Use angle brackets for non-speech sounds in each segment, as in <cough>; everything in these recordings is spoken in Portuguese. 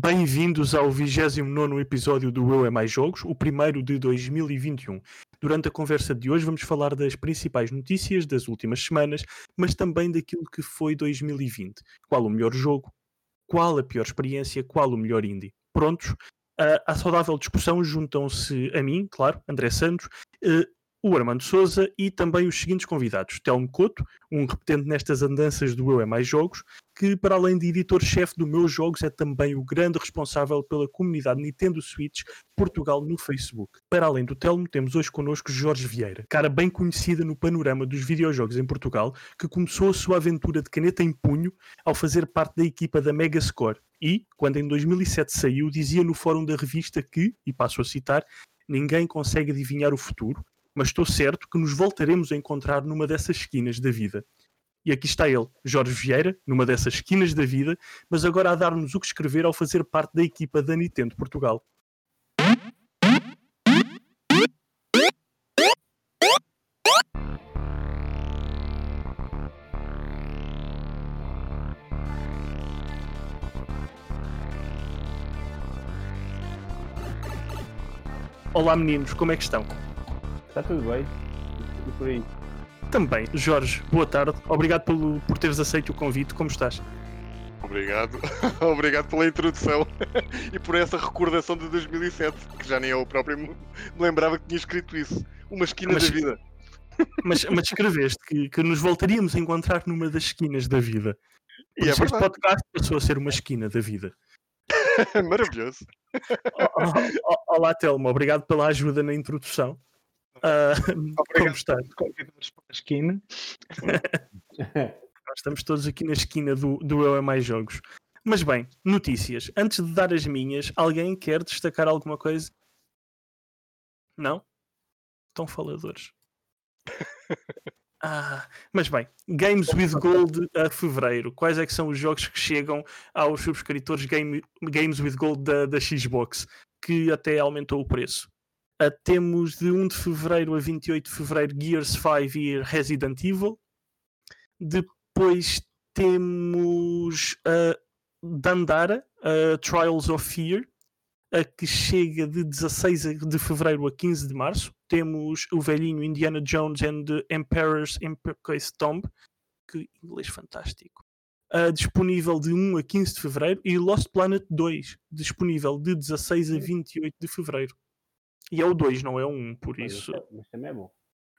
Bem-vindos ao 29 episódio do Eu é Mais Jogos, o primeiro de 2021. Durante a conversa de hoje vamos falar das principais notícias das últimas semanas, mas também daquilo que foi 2020. Qual o melhor jogo? Qual a pior experiência? Qual o melhor indie? Prontos? Uh, à saudável discussão juntam-se a mim, claro, André Santos, uh, o Armando Souza e também os seguintes convidados: Telmo Couto, um repetente nestas andanças do Eu é Mais Jogos, que para além de editor-chefe do Meus Jogos é também o grande responsável pela comunidade Nintendo Switch Portugal no Facebook. Para além do Telmo, temos hoje connosco Jorge Vieira, cara bem conhecida no panorama dos videojogos em Portugal, que começou a sua aventura de caneta em punho ao fazer parte da equipa da Megascore e, quando em 2007 saiu, dizia no fórum da revista que, e passo a citar, ninguém consegue adivinhar o futuro, mas estou certo que nos voltaremos a encontrar numa dessas esquinas da vida. E aqui está ele, Jorge Vieira, numa dessas esquinas da vida, mas agora a dar-nos o que escrever ao fazer parte da equipa da Nintendo Portugal. Olá meninos, como é que estão? Está tudo bem? E por aí? Também. Jorge, boa tarde. Obrigado pelo, por teres aceito o convite. Como estás? Obrigado. <laughs> Obrigado pela introdução <laughs> e por essa recordação de 2007, que já nem eu próprio me lembrava que tinha escrito isso. Uma esquina mas, da vida. <laughs> Mas, mas escreveste que, que nos voltaríamos a encontrar numa das esquinas da vida. Por e é este podcast passou a ser uma esquina da vida. Maravilhoso. Olá, Telmo. Obrigado pela ajuda na introdução. Uh, como estás? Convidados para a esquina. Nós estamos todos aqui na esquina do, do Eu é Mais Jogos. Mas bem, notícias. Antes de dar as minhas, alguém quer destacar alguma coisa? Não? Estão faladores. <laughs> Ah, mas bem, Games with Gold a fevereiro. Quais é que são os jogos que chegam aos subscritores Game, Games with Gold da, da Xbox, que até aumentou o preço? Uh, temos de 1 de fevereiro a 28 de fevereiro Gears 5 e Resident Evil. Depois temos uh, Dandara, uh, Trials of Fear, a que chega de 16 de fevereiro a 15 de março. Temos o velhinho Indiana Jones and the Emperor's Emperor's Tomb, que inglês fantástico. Uh, disponível de 1 a 15 de fevereiro. E Lost Planet 2, disponível de 16 a 28 de fevereiro. E é o 2, não é o 1, um, por mas isso. Mas também é bom.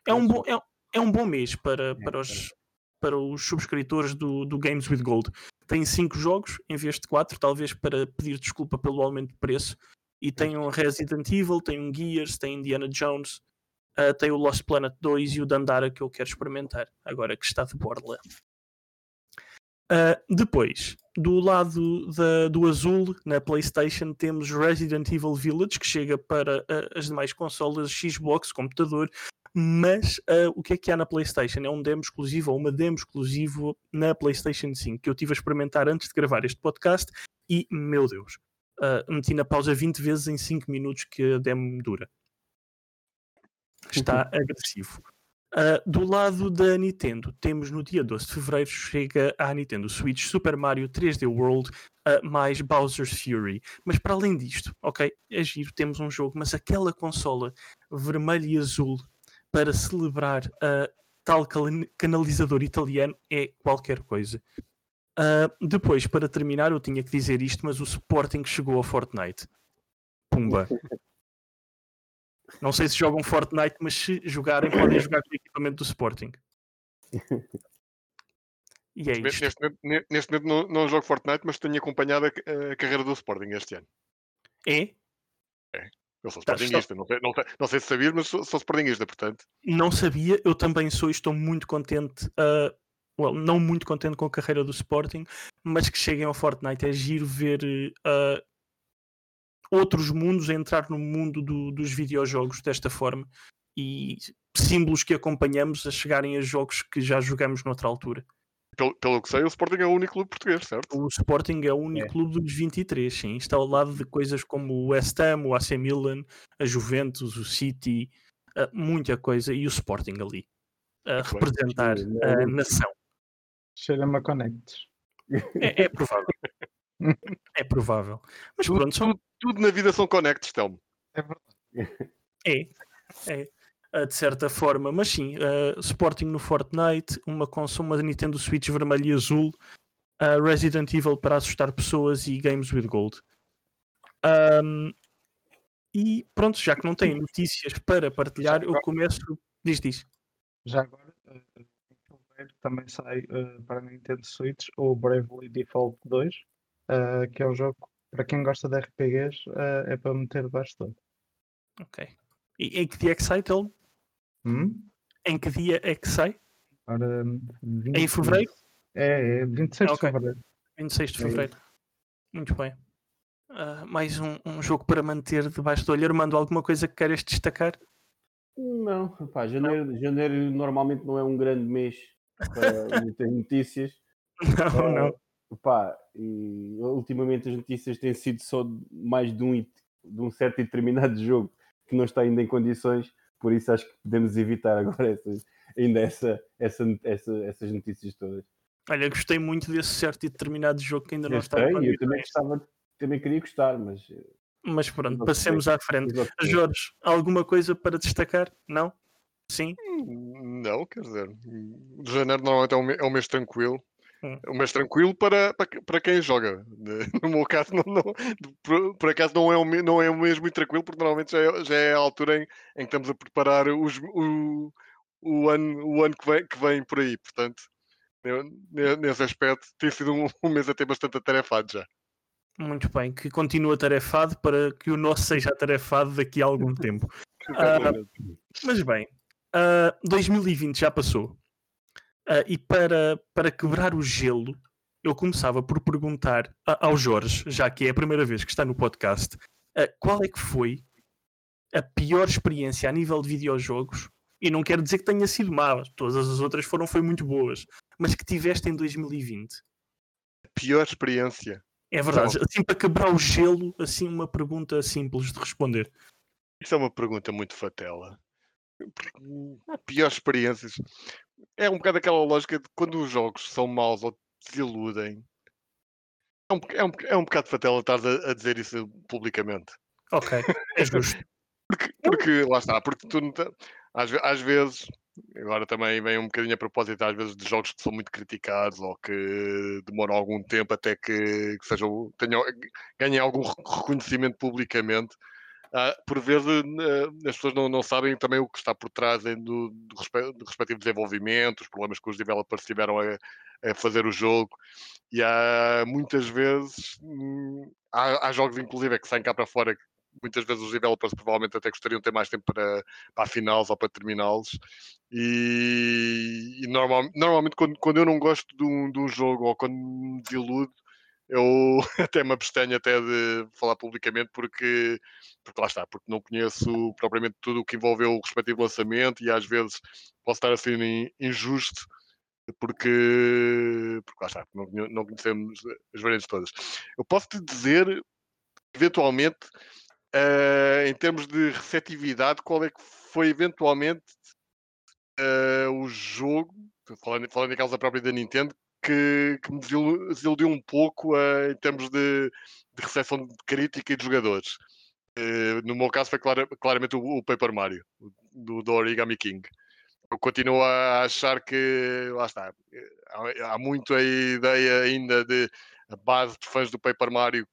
É um bom, é, é um bom mês para, é, para, os, para os subscritores do, do Games with Gold. Tem 5 jogos em vez de 4, talvez para pedir desculpa pelo aumento de preço. E tem um Resident Evil, tem um Gears, tem Indiana Jones, uh, tem o Lost Planet 2 e o Dandara que eu quero experimentar, agora que está de borla. Uh, depois, do lado da, do azul, na PlayStation, temos Resident Evil Village, que chega para uh, as demais consolas, Xbox, computador. Mas uh, o que é que há na PlayStation? É um demo exclusivo ou uma demo exclusivo na PlayStation 5 que eu tive a experimentar antes de gravar este podcast e, meu Deus, meti na pausa 20 vezes em 5 minutos que a demo dura. Está agressivo. Uh, do lado da Nintendo, temos no dia 12 de fevereiro chega à Nintendo Switch Super Mario 3D World uh, mais Bowser's Fury. Mas para além disto, ok, é giro, temos um jogo, mas aquela consola vermelha e azul para celebrar uh, tal canalizador italiano é qualquer coisa. Depois, para terminar, eu tinha que dizer isto, mas o Sporting chegou ao Fortnite. Pumba. <laughs> Não sei se jogam Fortnite, mas se jogarem, podem jogar com o equipamento do Sporting. <laughs> E é isto. Neste momento, neste momento não, não, jogo Fortnite, mas tenho acompanhado a, a, carreira do Sporting este ano. É? É. Eu sou tá, Sportingista, não, sei, não, não, sei se sabias, mas sou, sou Sportingista, portanto. Não sabia, eu também sou e estou muito contente. Uh, well, não muito contente com a carreira do Sporting, mas que cheguem ao Fortnite. É giro ver uh, outros mundos a entrar no mundo do, dos videojogos desta forma e símbolos que acompanhamos a chegarem a jogos que já jogamos noutra altura. Pelo, pelo que sei, o Sporting é o único clube português, certo? O Sporting é o único é. clube dos 23, sim. Está ao lado de coisas como o West Ham, o AC Milan, a Juventus, o City, uh, muita coisa, e o Sporting ali a uh, representar a nação. Cheira-me a Connects. É, é provável. <laughs> é provável. Mas Tudo, pronto, são... tudo, tudo na vida são connects, Telmo. É verdade. é, é, ah, de certa forma. Mas sim, ah, Sporting no Fortnite, uma console, uma Nintendo Switch vermelho e azul, ah, Resident Evil para assustar pessoas e Games with Gold. Ahm, e pronto, já que não tem notícias para partilhar, eu começo. Diz, diz. Já agora, eh, também sai para a Nintendo Switch o Bravely Default 2, eh, que é um jogo para quem gosta de RPGs, eh, é para meter debaixo de todo. Ok. E em que dia é que sai, Telmo? Hum? Em que dia é que sai? Ora, Em fevereiro? É, é 26 Ok. de fevereiro. 26 de É fevereiro. Muito bem. Ah, mais um, um jogo para manter debaixo do olho. Armando, alguma coisa que queres destacar? Não, pá, janeiro, janeiro normalmente não é um grande mês para <laughs> muitas notícias. Não, não. Pá, e ultimamente as notícias têm sido só de mais de um, de um certo e determinado <laughs> jogo que não está ainda em condições, por isso acho que podemos evitar agora <laughs> essas, ainda essa, essa, essa- essas notícias todas. Olha, gostei muito desse certo e determinado jogo que ainda não Eu está em sei, eu também condições. gostava, também queria gostar, mas eh, Mas pronto, Não passemos à frente. Jorge, alguma coisa para destacar? Não? Sim? Não, quer dizer, janeiro normalmente é um, é um mês tranquilo. Hum. Mês tranquilo para, para, para quem joga. <laughs> No meu caso, não, não- por, por acaso não é, um, me- não é mês muito tranquilo, porque normalmente já é, já é a altura em, em que estamos a preparar os, o, o, ano, o ano que vem, que vem por aí. Portanto, ne- ne- nesse aspecto, tem sido um, um mês até bastante atarefado já. Muito bem, que continue atarefado para que o nosso seja atarefado daqui a algum tempo. <laughs> Exatamente. Mas bem, ah, 2020 já passou. Ah, e para, para quebrar o gelo, eu começava por perguntar a- ao Jorge, já que é a primeira vez que está no podcast, ah, qual é que foi a pior experiência a nível de videojogos? E não quero dizer que tenha sido má, todas as outras foram foi muito boas, mas que tiveste em 2020. Pior experiência. É verdade, assim para quebrar o gelo, assim uma pergunta simples de responder. Isso é uma pergunta muito fatela. Porque, Piores experiências. É um bocado aquela lógica de quando os jogos são maus ou te desiludem. É um, é um, é um bocado fatela estar a, a dizer isso publicamente. Ok, é justo. <laughs> Porque, porque lá está, porque tu não às, às vezes, agora também vem um bocadinho a propósito, às vezes, de jogos que são muito criticados ou que demoram algum tempo até que, que sejam, tenham, ganhem algum re- reconhecimento publicamente. Ah, por vezes as pessoas não, não sabem também o que está por trás do, do, respe- do respectivo desenvolvimento, os problemas que os developers tiveram a, a fazer o jogo. E há muitas vezes hum, há, há jogos, inclusive, que saem cá para fora que muitas vezes os developers provavelmente até gostariam de ter mais tempo para, para afiná-los ou para terminá-los. E, e normal- normalmente, quando, quando eu não gosto de um, de um jogo ou quando me desiludo, eu <laughs> até me abstenho até de falar publicamente porque, porque lá está, porque não conheço propriamente tudo o que envolveu o respectivo lançamento e às vezes posso estar assim in- injusto porque, porque lá está, não, não conhecemos as variantes todas. Eu posso te dizer, eventualmente, eh, em termos de receptividade, qual é que foi eventualmente eh, o jogo, falando, falando em causa própria da Nintendo, que, que me desilu- desiludiu um pouco eh, em termos de, de recepção de crítica e de jogadores. Eh, no meu caso foi clara- claramente o, o Paper Mario, do, do Origami King. Eu continuo a achar que, lá está, eh, há, há muito a ideia ainda de a base de fãs do Paper Mario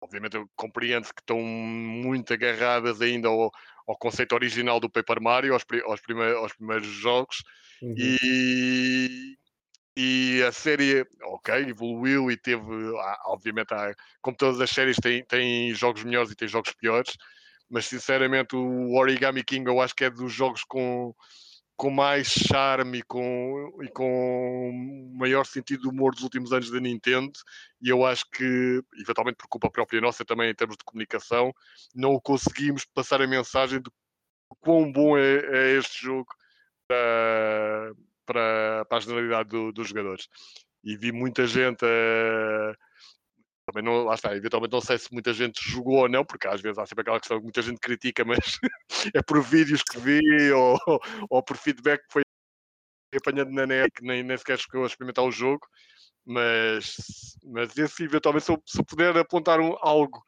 obviamente eu compreendo que estão muito agarradas ainda ao, ao conceito original do Paper Mario, aos, aos, prime- aos primeiros jogos, Uhum. e, e a série, ok, evoluiu e teve, obviamente, há, como todas as séries, tem, tem jogos melhores e tem jogos piores, mas sinceramente o Origami King eu acho que é dos jogos com, com mais charme e com, e com maior sentido de humor dos últimos anos da Nintendo, e eu acho que, eventualmente por culpa própria nossa também em termos de comunicação, não conseguimos passar a mensagem de quão bom é, é este jogo para, para, para a generalidade do- dos jogadores. E vi muita gente. Também não, lá está, eventualmente não sei se muita gente jogou ou não, porque às vezes há sempre aquela questão que muita gente critica, mas <laughs> é por vídeos que vi ou, ou por feedback que foi apanhando na net, que nem, nem sequer chegou a experimentar o jogo. Mas, mas esse eventualmente, se eu, se eu puder apontar um, algo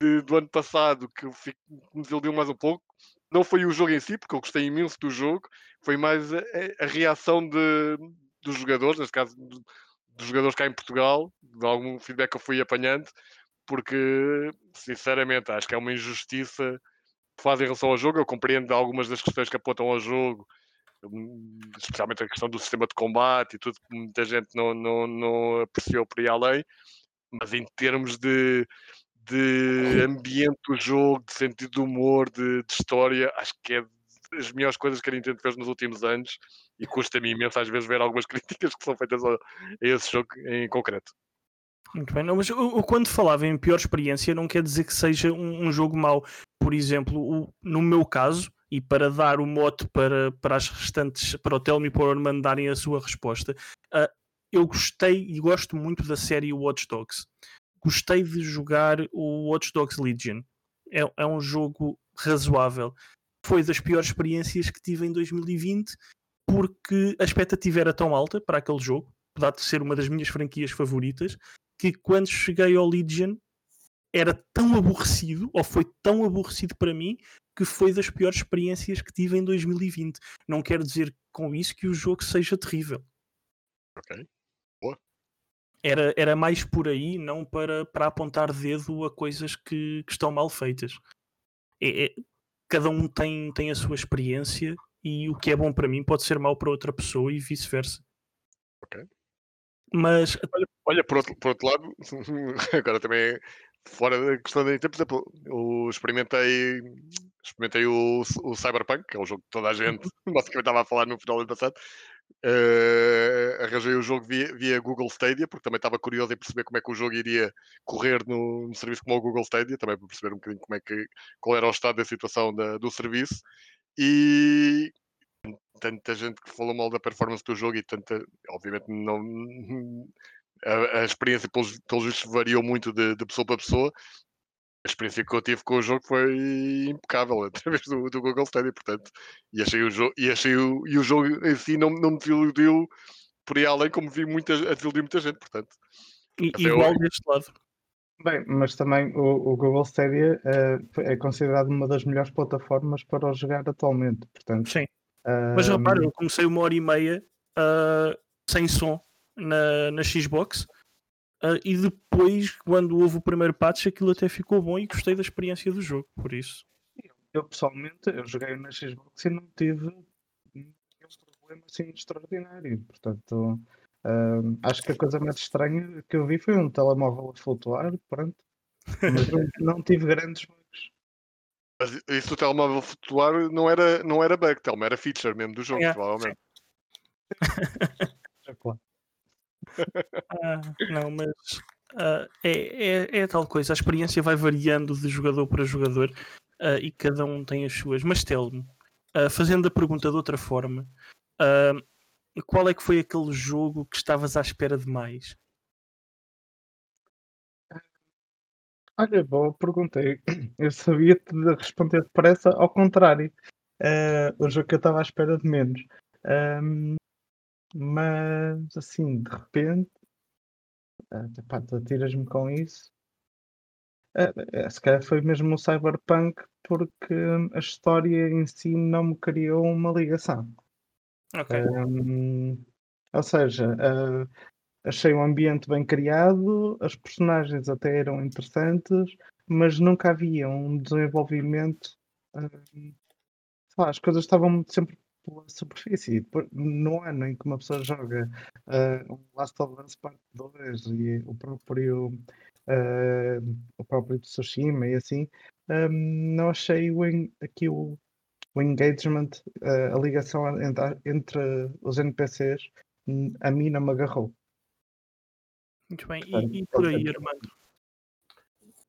de- do ano passado que fico- que me desiludiu mais um pouco, não foi o jogo em si, porque eu gostei imenso do jogo, foi mais a, a- reação de, dos jogadores, neste caso do- dos jogadores cá em Portugal, de algum feedback que eu fui apanhando, porque sinceramente acho que é uma injustiça que fazem em relação ao jogo. Eu compreendo algumas das questões que apontam ao jogo, hum, especialmente a questão do sistema de combate e tudo que muita gente não, não, não apreciou por aí além, mas em termos de, de ambiente do jogo, de sentido de humor, de, de história, acho que é das melhores coisas que a Nintendo fez nos últimos anos e custa-me imenso às vezes ver algumas <laughs> críticas que são feitas a, a esse jogo em concreto. Muito bem, não, mas eu, quando falava em pior experiência não quer dizer que seja um, um jogo mau. Por exemplo, o- no meu caso, e para dar o mote para, para as restantes, para o Telmo e para o Armando darem a sua resposta, ah, eu gostei e gosto muito da série Watch Dogs. Gostei de jogar o Watch Dogs Legion. É, é um jogo razoável. Foi das piores experiências que tive em 2020 porque a expectativa era tão alta para aquele jogo, apesar de ser uma das minhas franquias favoritas, que quando cheguei ao Legion era tão aborrecido, ou foi tão aborrecido para mim, que foi das piores experiências que tive em 2020. Não quero dizer com isso que o jogo seja terrível. Ok. Era, era mais por aí, não para, para apontar dedo a coisas que, que estão mal feitas. É- é- cada um tem, tem a sua experiência e o que é bom para mim pode ser mau para outra pessoa e vice-versa. Ok. Mas Olha, por outro, por outro lado, <laughs> agora também fora da questão da Nintendo, por exemplo, eu experimentei, experimentei o, o Cyberpunk, que é um jogo que toda a gente <laughs> basicamente estava a falar no final do ano passado. Eh, arranjei o jogo via, via Google Stadia, porque também estava curioso em perceber como é que o jogo iria correr no, no serviço como o Google Stadia, também para perceber um bocadinho como é que, qual era o estado da situação da- do serviço. E tanta gente que falou mal da performance do jogo e tanta, obviamente não <laughs> a, a experiência pelos, pelos vistos variou muito de, de pessoa para pessoa. A experiência que eu tive com o jogo foi impecável <laughs> através do, do Google Stadia, portanto, e achei o jogo e achei o, e o jogo em si não, não me desiludiu por aí além como vi muita, a desiludir muita gente, portanto. i- Até igual hoje. deste lado. Bem, mas também o, o Google Stadia eh, é considerado uma das melhores plataformas para o jogar atualmente. Portanto, Sim. Mas ahm, repara, eu comecei uma hora e meia ah, sem som na, na Xbox ah, e depois, quando houve o primeiro patch, aquilo até ficou bom e gostei da experiência do jogo, por isso. eu pessoalmente eu joguei na Xbox e não tive nenhum problema assim extraordinário. Portanto, ahm, acho que a coisa mais estranha que eu vi foi um telemóvel a flutuar, pronto. Mas não, <laughs> não tive grandes bugs. Mas isso do telemóvel flutuar não era, não era bug, Telmo, era feature mesmo do jogo, É, provavelmente. <laughs> Ah, não, mas ah, é, é, é tal coisa, a experiência vai variando de jogador para jogador ah, e cada um tem as suas. Mas Telmo, ah, fazendo a pergunta de outra forma, qual é que foi aquele jogo que estavas à espera de mais? Olha, boa pergunta. <clears throat> Eu- sabia-te de responder depressa, ao contrário. Eh, o jogo que eu estava à espera de menos. Ahm, mas, assim, de repente, ah, epá, tu tiras-me com isso. Eh, eh, se calhar foi mesmo o Cyberpunk, porque a história em si não me criou uma ligação. Ok. Ahm, ou seja, ah, achei o ambiente bem criado, as personagens até eram interessantes, mas nunca havia um desenvolvimento. sei lá, as coisas estavam sempre pela superfície. Depois, No ano em que uma pessoa joga ah, o Last of Us Part 2 e o próprio, ah, o próprio Tsushima e assim, ahm, não achei o, aqui o, o engagement, ah, a ligação entre, entre os NPCs, hum, a mim não me agarrou. Muito bem. E, e por aí, Armando?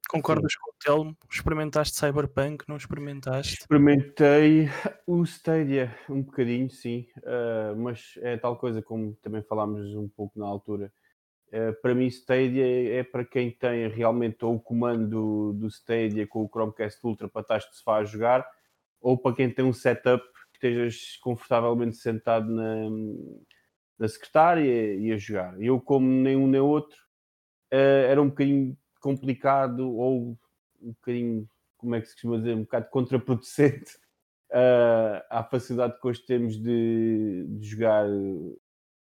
Concordas com o Telmo? Experimentaste Cyberpunk? Não experimentaste? Experimentei o Stadia um bocadinho, sim, ah, mas é tal coisa como também falámos um pouco na altura. Ah, para mim, Stadia é para quem tem realmente ou o comando do Stadia com o Chromecast Ultra para estar sofá a jogar, ou para quem tem um setup que estejas confortavelmente sentado na, na secretária e a jogar. Eu, como nem um nem outro, uh, era um bocadinho complicado ou um bocadinho, como é que se costuma dizer, um bocado contraproducente uh, <laughs> à facilidade que hoje temos de, de jogar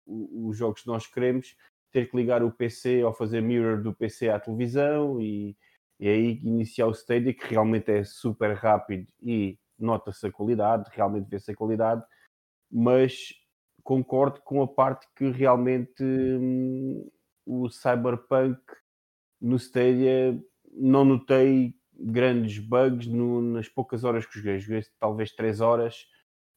os jogos que nós queremos, ter que ligar o PC ou fazer mirror do PC à televisão e, e aí iniciar o Stadia, que realmente é super rápido e nota-se a qualidade, realmente vê-se a qualidade, mas concordo com a parte que realmente hum, o Cyberpunk no Stadia não notei grandes bugs no, nas poucas horas que joguei. Joguei talvez 3 horas,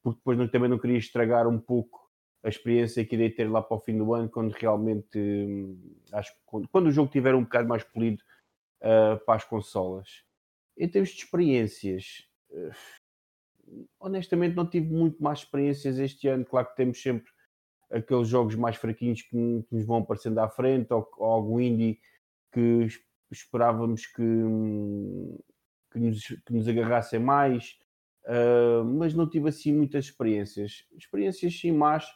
porque depois também não queria estragar um pouco a experiência que irei ter lá para o fim do ano, quando realmente hum, acho quando, quando, o jogo tiver um bocado mais polido uh, para as consolas. Em termos de experiências, uh, honestamente não tive muito mais experiências este ano. Claro que temos sempre aqueles jogos mais fraquinhos que, que nos vão aparecendo à frente, ou, ou algum indie que esperávamos que, que, nos, que nos agarrassem mais, uh, mas não tive assim muitas experiências. Experiências sim más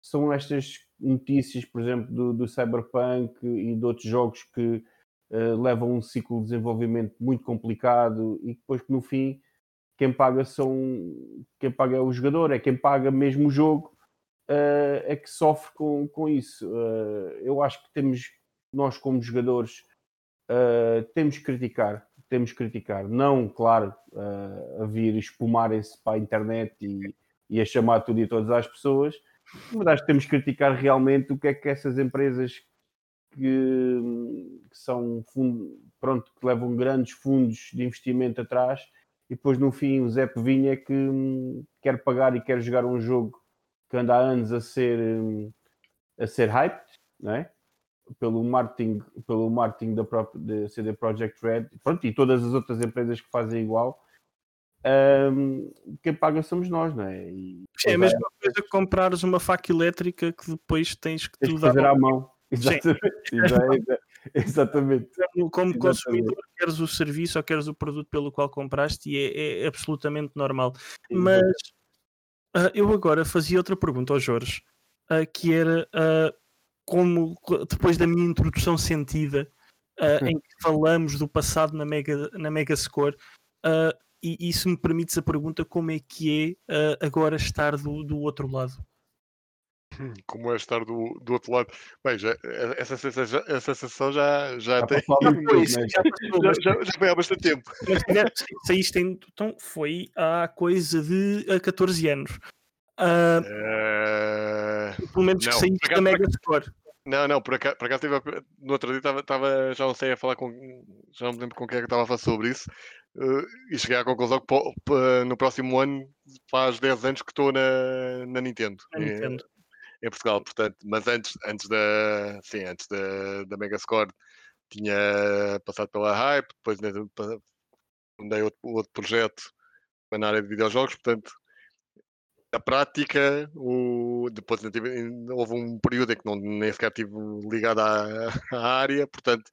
são estas notícias, por exemplo, do, do Cyberpunk e de outros jogos que uh, levam um ciclo de desenvolvimento muito complicado e depois que no fim quem paga são quem paga é o jogador, é quem paga mesmo o jogo, uh, é que sofre com, com isso. Eu acho que temos, nós como jogadores, uh, temos que criticar, temos que criticar, não, claro, a vir espumarem-se para a internet e, e a chamar tudo e todas as pessoas, mas acho que temos que criticar realmente o que é que essas empresas que, que são pronto, que levam grandes fundos de investimento atrás e depois no fim o Zé Vinha que hum, quer pagar e quer jogar um jogo que anda há anos a ser hum, a ser hyped, não é? Pelo marketing, pelo marketing da própria CD Projekt Red pronto, e todas as outras empresas que fazem igual um, quem paga somos nós, não é? E, é a mesma é... coisa que comprares uma faca elétrica que depois tens que tens fazer à mão. Exatamente. <laughs> Exatamente. Como consumidor, queres o serviço ou queres o produto pelo qual compraste e é, é absolutamente normal. Mas uh, eu agora fazia outra pergunta ao Jorge, uh, que era uh, como depois da minha introdução sentida, em que falamos do passado na Mega, na Mega Score, e, e se me permites a pergunta, como é que é agora estar do, do outro lado? como é estar do, do outro lado. Bem, já, essa, sensação, essa sensação já, já, já tem. já, já, já, foi há bastante tempo. Mas saíste em, então, foi há coisa de 14 anos. Uh, pelo menos não, que saíste da Mega Store. Não, não, por acaso, por acaso no outro dia estava, estava, já não sei a falar com, já não me lembro com quem é que estava a falar sobre isso, uh, e cheguei à conclusão que no próximo ano faz 10 anos que estou na, na Nintendo. Na Nintendo em Portugal, portanto, mas antes, antes da, sim, antes da, da Megascore tinha passado pela Hype, depois fundei outro, outro projeto na área de videojogos, portanto, na prática, o, depois tive, houve um período em que não, nem sequer estive ligado à, <laughs> à área, portanto,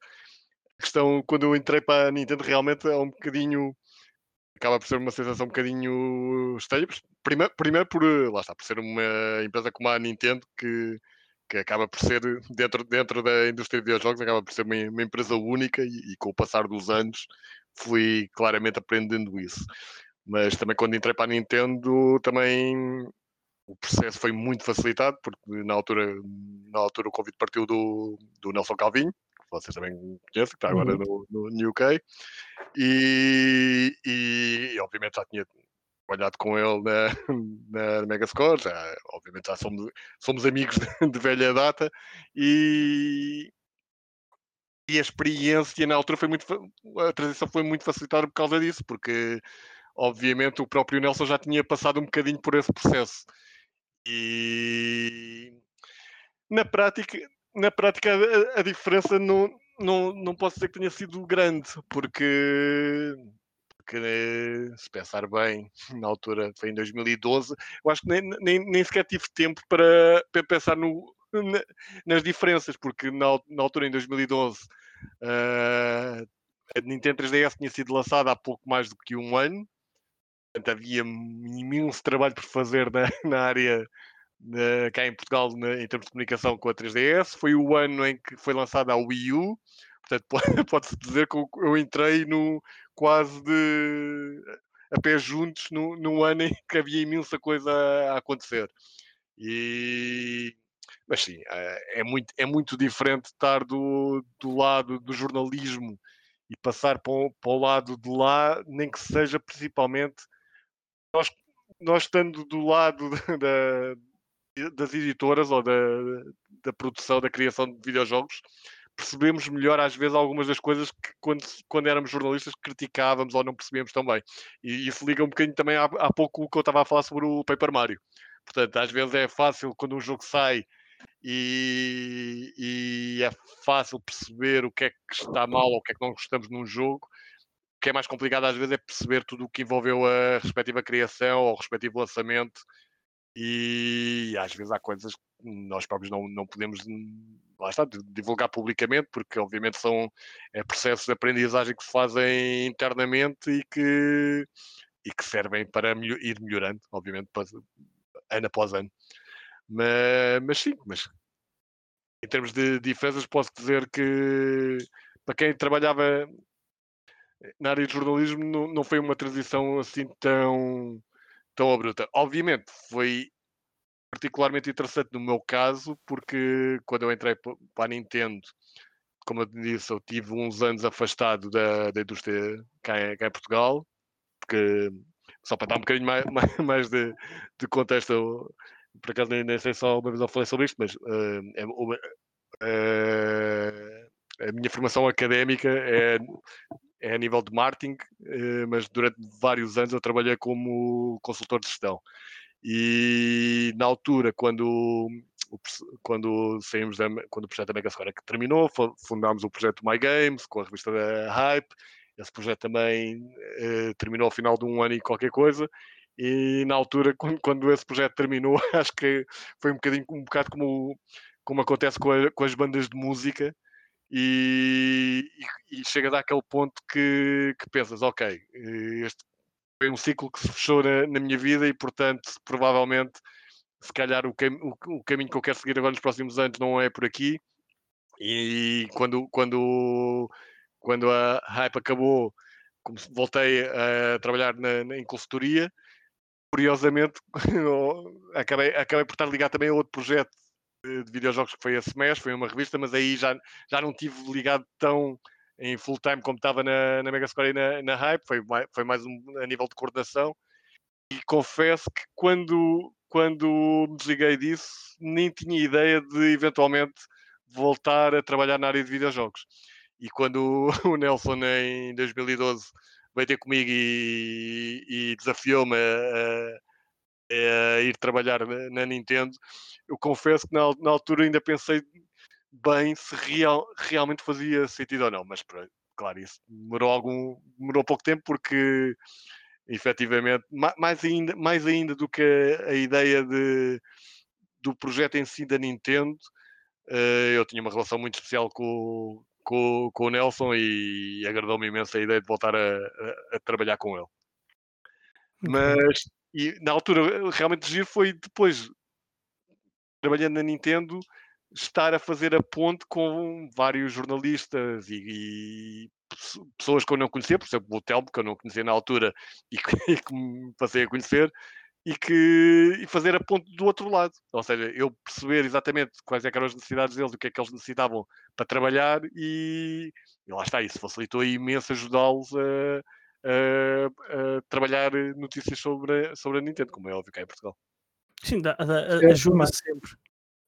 a questão, quando eu entrei para a Nintendo, realmente é um bocadinho acaba por ser uma sensação um bocadinho estranha. Primeiro, primeiro por, lá está, por ser uma empresa como a Nintendo que, que acaba por ser, dentro, dentro da indústria de videojogos, acaba por ser uma, uma empresa única e, e, com o passar dos anos fui claramente aprendendo isso. Mas também quando entrei para a Nintendo, também o processo foi muito facilitado, porque na altura, na altura o convite partiu do, do Nelson Calvinho, vocês também conhecem, que está agora uhum. no, no UK, e, e, e, obviamente já tinha trabalhado com ele na, <laughs> na Megascore, já, obviamente já somos, somos amigos <laughs> de, de velha data, e, e a experiência na altura foi muito a transição foi muito facilitada por causa disso, porque obviamente o próprio Nelson já tinha passado um bocadinho por esse processo. E na prática, na prática a, a, diferença não, não, não posso dizer que tenha sido grande, porque, porque se pensar bem, na altura foi em 2012, eu acho que nem, nem, nem sequer tive tempo para, para pensar no, na, nas diferenças, porque na, na altura em 2012 uh, a Nintendo 3DS tinha sido lançada há pouco mais do que um ano, portanto havia imenso trabalho por fazer na, <laughs> na área uh, cá em Portugal na, em termos de comunicação com a 3DS. Foi o ano em que foi lançada a Wii U. Portanto, <laughs> pode-se dizer que eu entrei no quase de a pé juntos no, num ano em que havia imensa coisa a acontecer. E, mas sim, é muito, é muito diferente estar do, do lado do jornalismo e passar para o, para o lado de lá, nem que seja principalmente nós, nós estando do lado <laughs> da, das editoras ou da, da produção, da criação de videojogos, percebemos melhor às vezes algumas das coisas que quando, quando éramos jornalistas criticávamos ou não percebíamos tão bem. E isso liga um bocadinho também há, há pouco o que eu estava a falar sobre o Paper Mario. Portanto, às vezes é fácil quando um jogo sai e, e, é fácil perceber o que é que está mal ou o que é que não gostamos num jogo. Que é mais complicado às vezes é perceber tudo o que envolveu a respectiva criação ou o respectivo lançamento e às vezes há coisas que nós próprios não, não podemos lá está, divulgar publicamente, porque obviamente são é, processos de aprendizagem que se fazem internamente e que, e que servem para ir melhorando, obviamente, ano após ano. Mas, mas sim, mas em termos de defesas posso dizer que para quem trabalhava na área de jornalismo não, não foi uma transição assim tão, tão abrupta. Obviamente foi particularmente interessante no meu caso, porque quando eu entrei para a Nintendo, como eu disse, eu tive uns anos afastado da, da indústria cá em, cá em Portugal, porque só para dar um bocadinho mais, mais, <laughs> mais de, de contexto, eu, por acaso nem, nem sei só uma vez eu falei sobre isto, mas uh, é uh, a minha formação académica é, é a nível de marketing, uh, mas durante vários anos eu trabalhei como consultor de gestão. E na altura, quando, quando saímos da, quando o projeto da Megascore terminou, fundámos o projeto My Games com a revista da Hype. Esse projeto também terminou ao final de um ano e qualquer coisa e na altura, <laughs> quando, quando, esse projeto terminou, <laughs> acho que foi um bocadinho um bocado como, como acontece com, a, com as bandas de música, e, e, e chega daquele ponto que, que pensas, ok, este foi um ciclo que se fechou na, na minha vida e, portanto, provavelmente, se calhar o, cam o, o, caminho que eu quero seguir agora nos próximos anos não é por aqui. E quando, quando, quando a hype acabou, voltei a trabalhar na, na, em consultoria curiosamente, <laughs> acabei, acabei por estar ligado também a outro projeto de videojogos que foi a Smash, foi uma revista, mas aí já, já não tive ligado tão em full time como estava na, na Megascore e na, na Hype, foi mais, foi mais um, a nível de coordenação. E confesso que quando, quando me desliguei disso, nem tinha ideia de eventualmente voltar a trabalhar na área de videojogos. E quando o <laughs> Nelson, em 2012, veio ter comigo e, e desafiou-me a, a, ir trabalhar na, Nintendo, eu confesso que na, na, altura ainda pensei bem se real, realmente fazia sentido ou não, mas claro, isso demorou algum, demorou pouco tempo porque efetivamente, mais ainda, mais ainda do que a, a ideia de, do projeto em si da Nintendo, uh, eu tinha uma relação muito especial com, com, com o Nelson e agradou-me imenso a ideia de voltar a, a, a trabalhar com ele. Mas e, na altura realmente giro foi depois trabalhando na Nintendo estar a fazer a ponte com vários jornalistas e, e pessoas que eu não conhecia, por exemplo o Telmo, que eu não conhecia na altura <laughs> e que, e que me passei a conhecer, e, que, e fazer a ponte do outro lado. Ou seja, eu perceber exatamente quais é eram as necessidades deles, o que é que eles necessitavam para trabalhar e, e lá está, isso facilitou imenso ajudá-los a, a, a, trabalhar notícias sobre, sobre a Nintendo, como é óbvio cá em Portugal. Sim, dá, dá, ajuda sempre.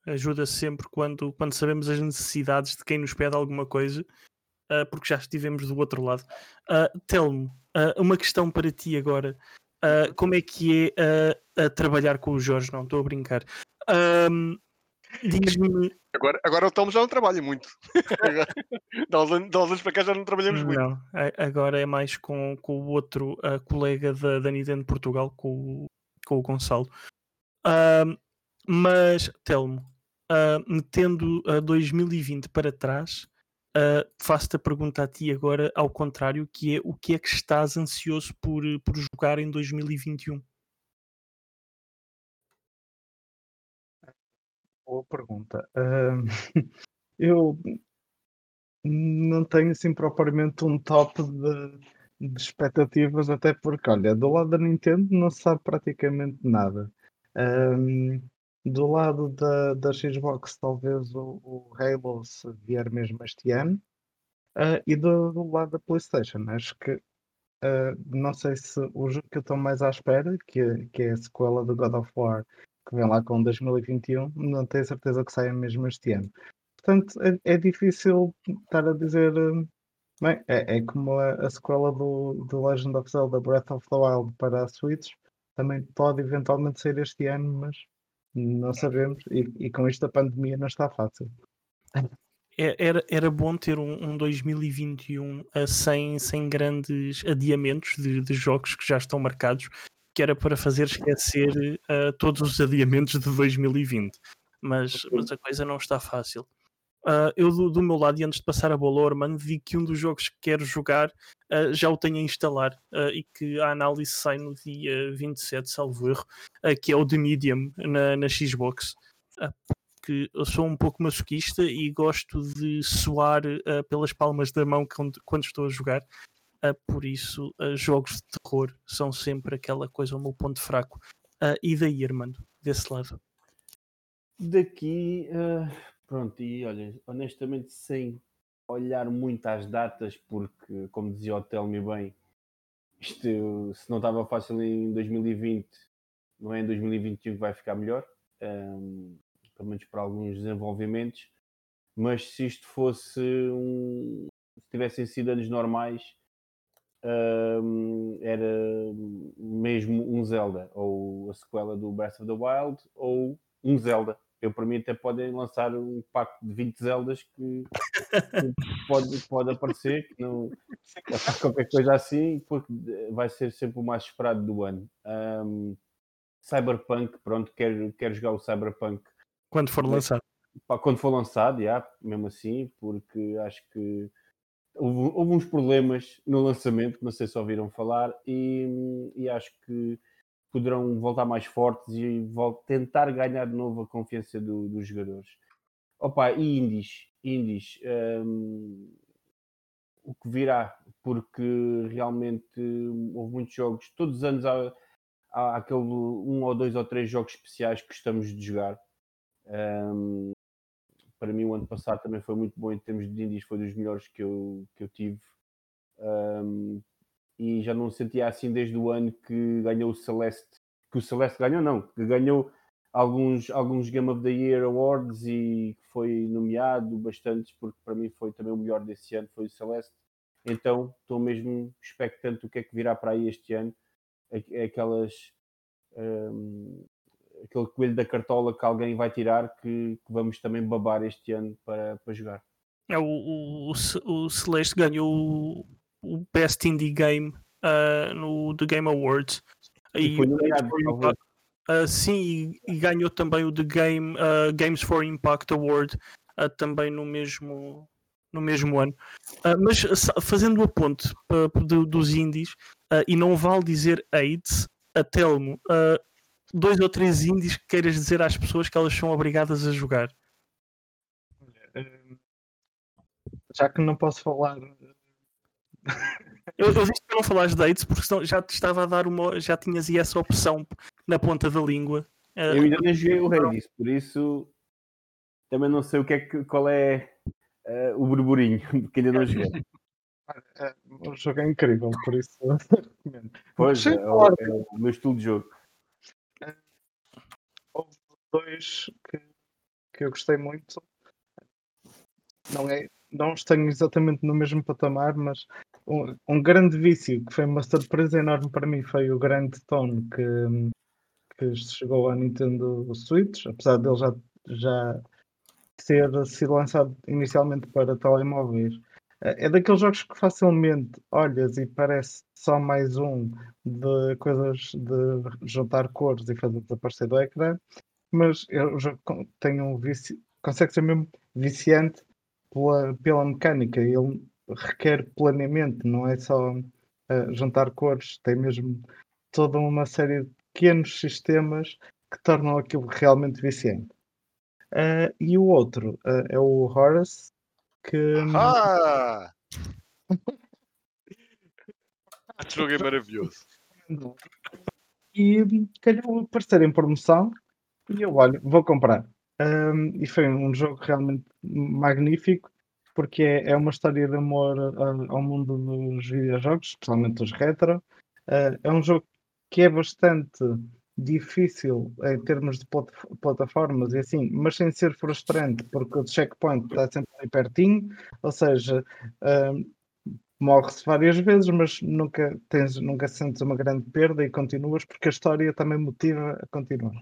Ajuda sempre quando, quando sabemos as necessidades de quem nos pede alguma coisa, uh, porque já estivemos do outro lado. Uh, Telmo, uh, uma questão para ti agora uh, como é que é uh, trabalhar com o Jorge, não estou a brincar. Um. Agora, agora o Tom já não trabalha muito. <laughs> uns anos, para cá já não trabalhamos muito. Não, agora é mais com, com o outro uh, colega da, da Nintendo Portugal, com, com o Gonçalo. Uh, mas, Telmo, uh, metendo uh, 2020 para trás, Uh, Faço-te a pergunta a ti agora, ao contrário, que é o que é que estás ansioso por, por jogar em 2021? Boa pergunta. Ahm, <laughs> eu não tenho assim propriamente um top de, de expectativas, até porque, olha, do lado da Nintendo não se sabe praticamente nada. Do lado da, da Xbox, talvez o, o Halo se vier mesmo este ano. Ah, e do, do lado da PlayStation, acho que ah, não sei se o jogo que eu estou mais à espera, que, que é a sequela do God of War, que vem lá com 2021, não tenho certeza que saia mesmo este ano. Portanto, é, é difícil estar a dizer. ah, Bem, é, é como a, a sequela do, do Legend of Zelda Breath of the Wild para a Switch, também pode eventualmente sair este ano, mas não sabemos. E, e com isto a pandemia não está fácil. É- Era, era bom ter um, um 2021 uh, sem, sem grandes adiamentos de, de jogos que já estão marcados, que era para fazer esquecer uh, todos os adiamentos de 2020. Mas, mas a coisa não está fácil. Uh, eu, do, do meu lado, e antes de passar a bola ao Armando, digo que um dos jogos que quero jogar uh, já o tenho a instalar uh, e que a análise sai no dia 27, salvo erro, que é o The Medium na, na Xbox. Que eu sou um pouco masoquista e gosto de suar pelas palmas da mão quando, quando estou a jogar. Uh, por isso, uh, jogos de terror são sempre aquela coisa, o meu ponto fraco. e daí, Armando, desse lado? Daqui, pronto, e olha, honestamente, sem olhar muito às datas, porque, como dizia o Telme bem, isto, se não estava fácil em 2020, não é em 2021 que vai ficar melhor. Um, pelo menos para alguns desenvolvimentos, mas se isto fosse um. se tivessem sido anos normais, um, era mesmo um Zelda, ou a sequela do Breath of the Wild, ou um Zelda. Eu, para mim, até podem lançar um pacto de 20 Zeldas que, que <laughs> pode, pode aparecer, que não, qualquer coisa assim, porque vai ser sempre o mais esperado do ano. Um, Cyberpunk, pronto, quero, quero jogar o Cyberpunk quando for lançado. Quando for lançado, já, mesmo assim, porque acho que houve, houve, uns problemas no lançamento, não sei se ouviram falar, e, e acho que poderão voltar mais fortes e tentar ganhar de novo a confiança do, dos jogadores. Opa, e indies, indies, um, o que virá, porque realmente houve muitos jogos, todos os anos há, há aquele um ou dois ou três jogos especiais que gostamos de jogar. Um, para mim, o ano passado também foi muito bom em termos de indies, foi dos melhores que eu, que eu tive. Um, e já não sentia assim desde o ano que ganhou o Celeste. Que o Celeste ganhou, não, que ganhou alguns, alguns Game of the Year Awards e foi nomeado bastantes, porque para mim foi também o melhor desse ano, foi o Celeste. Então estou mesmo expectante do que é que virá para aí este ano. Aquelas um, aquele coelho da cartola que alguém vai tirar que, que vamos também babar este ano para, para jogar. É, o, o, o Celeste ganhou o, Best Indie Game uh, no The Game Awards. E, e foi nomeado, uh, sim, e, e, ganhou também o The Game, uh, Games for Impact Award também no mesmo, no mesmo ano. mas fazendo o ponto dos indies, e não vale dizer AIDS, a Telmo, dois ou três indies que queiras dizer às pessoas que elas são obrigadas a jogar? Hum, já que não posso falar. Eu, eu disse para não falares de dates porque senão já te estava a dar uma. já tinhas aí essa opção na ponta da língua. Eu ainda não joguei o Hades, por isso também não sei o que é que, qual é uh, o burburinho, <laughs> porque ainda não joguei. O jogo é incrível, por isso recomendo. <laughs> Pois, é, é, é, o meu estilo de jogo dois que, que eu gostei muito. Não, é, não tenho exatamente no mesmo patamar, mas um, um grande vício que foi uma surpresa enorme para mim foi o grande Tone que, que chegou à Nintendo Switch, apesar dele já, já ter sido lançado inicialmente para telemóveis. É daqueles jogos que facilmente olhas e parece só mais um de coisas de juntar cores e fazer desaparecer do ecrã, mas o jogo tem um vício, consegue ser mesmo viciante pela, pela mecânica. Ele requer planeamento, não é só uh, juntar cores, tem mesmo toda uma série de pequenos sistemas que tornam aquilo realmente viciante. Uh, e o outro uh, é o Horace, que. Ah! <laughs> Este jogo é maravilhoso. E calhou aparecer em promoção e eu, olho, vou comprar. Um, e foi um jogo realmente magnífico, porque é, é uma história de amor uh, ao mundo dos videojogos, especialmente dos retro. Uh, é um jogo que é bastante difícil em termos de plataformas e assim, mas sem ser frustrante, porque o checkpoint está sempre ali pertinho, ou seja, uh, morre-se várias vezes, mas nunca, tens, nunca sentes uma grande perda e continuas, porque a história também motiva a continuar.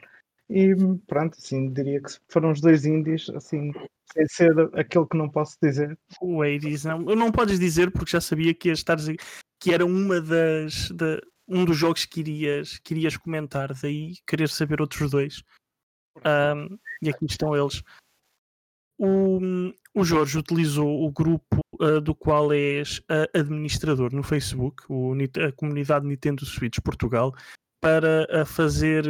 E pronto, assim, diria que foram os dois indies, assim, sem ser aquilo que não posso dizer. O Hades, não, não podes dizer porque já sabia que ia estar que era uma das, da, um dos jogos que irias, que irias comentar, daí querer saber outros dois. Um, e aqui estão eles. O, o Jorge utilizou o grupo uh, do qual és uh, administrador no Facebook, o, a comunidade Nintendo Switch Portugal, para uh, fazer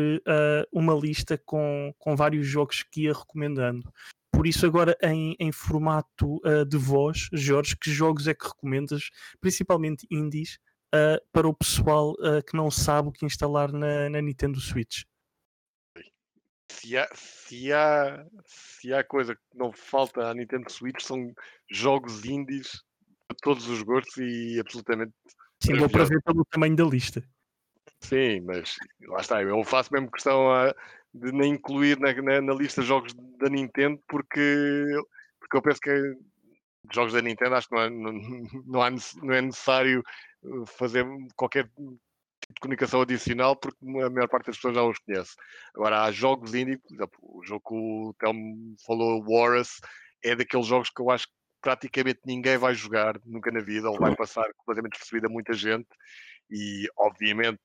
uma lista com, com vários jogos que ia recomendando. Por isso, agora em, em formato de voz, Jorge, que jogos é que recomendas, principalmente indies, uh, para o pessoal uh, que não sabe o que instalar na, na Nintendo Switch. Se há, se, há, se há coisa que não falta à Nintendo Switch são jogos indies para todos os gostos e absolutamente. Sim, vou para ver pelo tamanho da lista. Sim, mas lá está, eu faço mesmo questão a, de nem incluir na, na, na, lista jogos da Nintendo porque, porque eu penso que jogos da Nintendo acho que não é, não, <laughs> não, há, não é necessário fazer qualquer tipo de comunicação adicional porque a maior parte das pessoas já os conhece. Agora, há jogos indie, por exemplo, o jogo que o Telmo falou, Warus, é daqueles jogos que eu acho que praticamente ninguém vai jogar nunca na vida, ou vai passar completamente despercebido a muita gente, e obviamente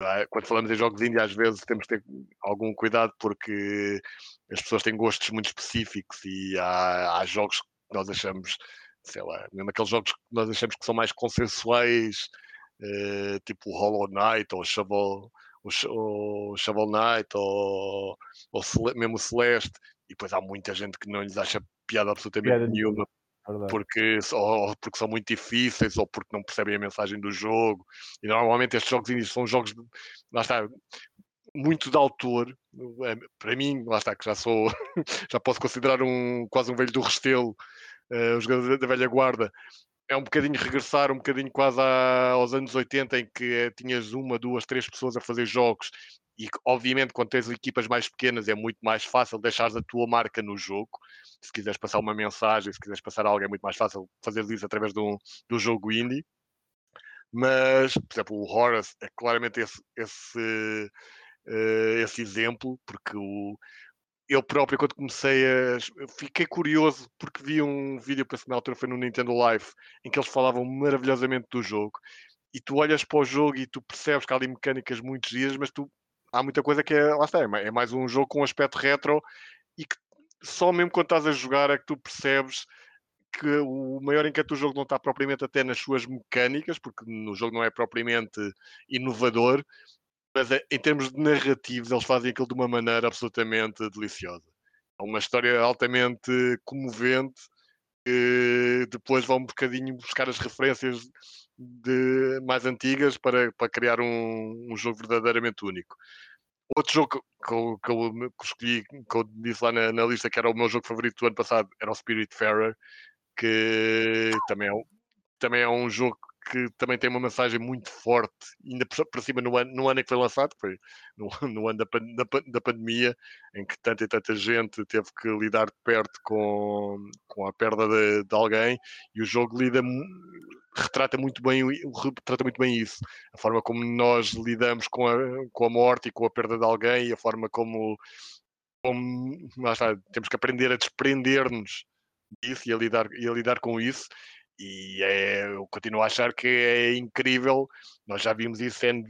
é? quando falamos em jogos indie, às vezes temos que ter algum cuidado porque as pessoas têm gostos muito específicos e há, há jogos que nós achamos sei lá, mesmo aqueles jogos que nós achamos que são mais consensuais, uh, tipo o Hollow Knight ou o Shovel, o, o Shovel Knight ou, ou mesmo o Celeste, e depois há muita gente que não lhes acha piada absolutamente piada nenhuma. Porque, ou porque são muito difíceis ou porque não percebem a mensagem do jogo. E normalmente estes jogos são jogos, de, lá está, muito de autor. É, para mim, lá está, que já sou, <laughs> já posso considerar um quase um velho do Restelo uh, os jogadores da velha guarda, é um bocadinho regressar um bocadinho quase aos anos 80 em que uh, tinhas uma, duas, três pessoas a fazer jogos e obviamente quando tens equipas mais pequenas é muito mais fácil deixares a tua marca no jogo. Se quiseres passar uma mensagem, se quiseres passar algo, é muito mais fácil fazer isso através de um, do jogo indie. Mas, por exemplo, o Horace é claramente esse, esse, uh, esse exemplo, porque o, eu próprio, quando comecei a. Fiquei curioso porque vi um vídeo, que na altura foi no Nintendo Live, em que eles falavam maravilhosamente do jogo. E tu olhas para o jogo e tu percebes que há ali mecânicas muito dias, mas tu há muita coisa que é. Lá está, é mais um jogo com aspecto retro e que só mesmo quando estás a jogar é que tu percebes que o maior encanto do jogo não está propriamente até nas suas mecânicas, porque no jogo não é propriamente inovador, mas é, em termos de narrativos, eles fazem aquilo de uma maneira absolutamente deliciosa. É uma história altamente comovente, depois vão um bocadinho buscar as referências de, mais antigas para, para criar um, um jogo verdadeiramente único. Outro jogo que eu, que eu, escolhi, que eu disse lá na, na, lista, que era o meu jogo favorito do ano passado, era o Spirit Farer, que também é, também é um jogo que também tem uma mensagem muito forte, ainda para cima no ano, no ano em que foi lançado, foi no, <laughs> no ano da, da, da, pandemia, em que tanta e tanta gente teve que lidar de perto com, com a perda de, de alguém, e o jogo lida, retrata muito bem retrata muito bem isso. A forma como nós lidamos com a, com a morte e com a perda de alguém e a forma como, como está, temos que aprender a desprender-nos disso e a lidar, e a lidar com isso e é, eu continuo a achar que é incrível. Nós já vimos isso sendo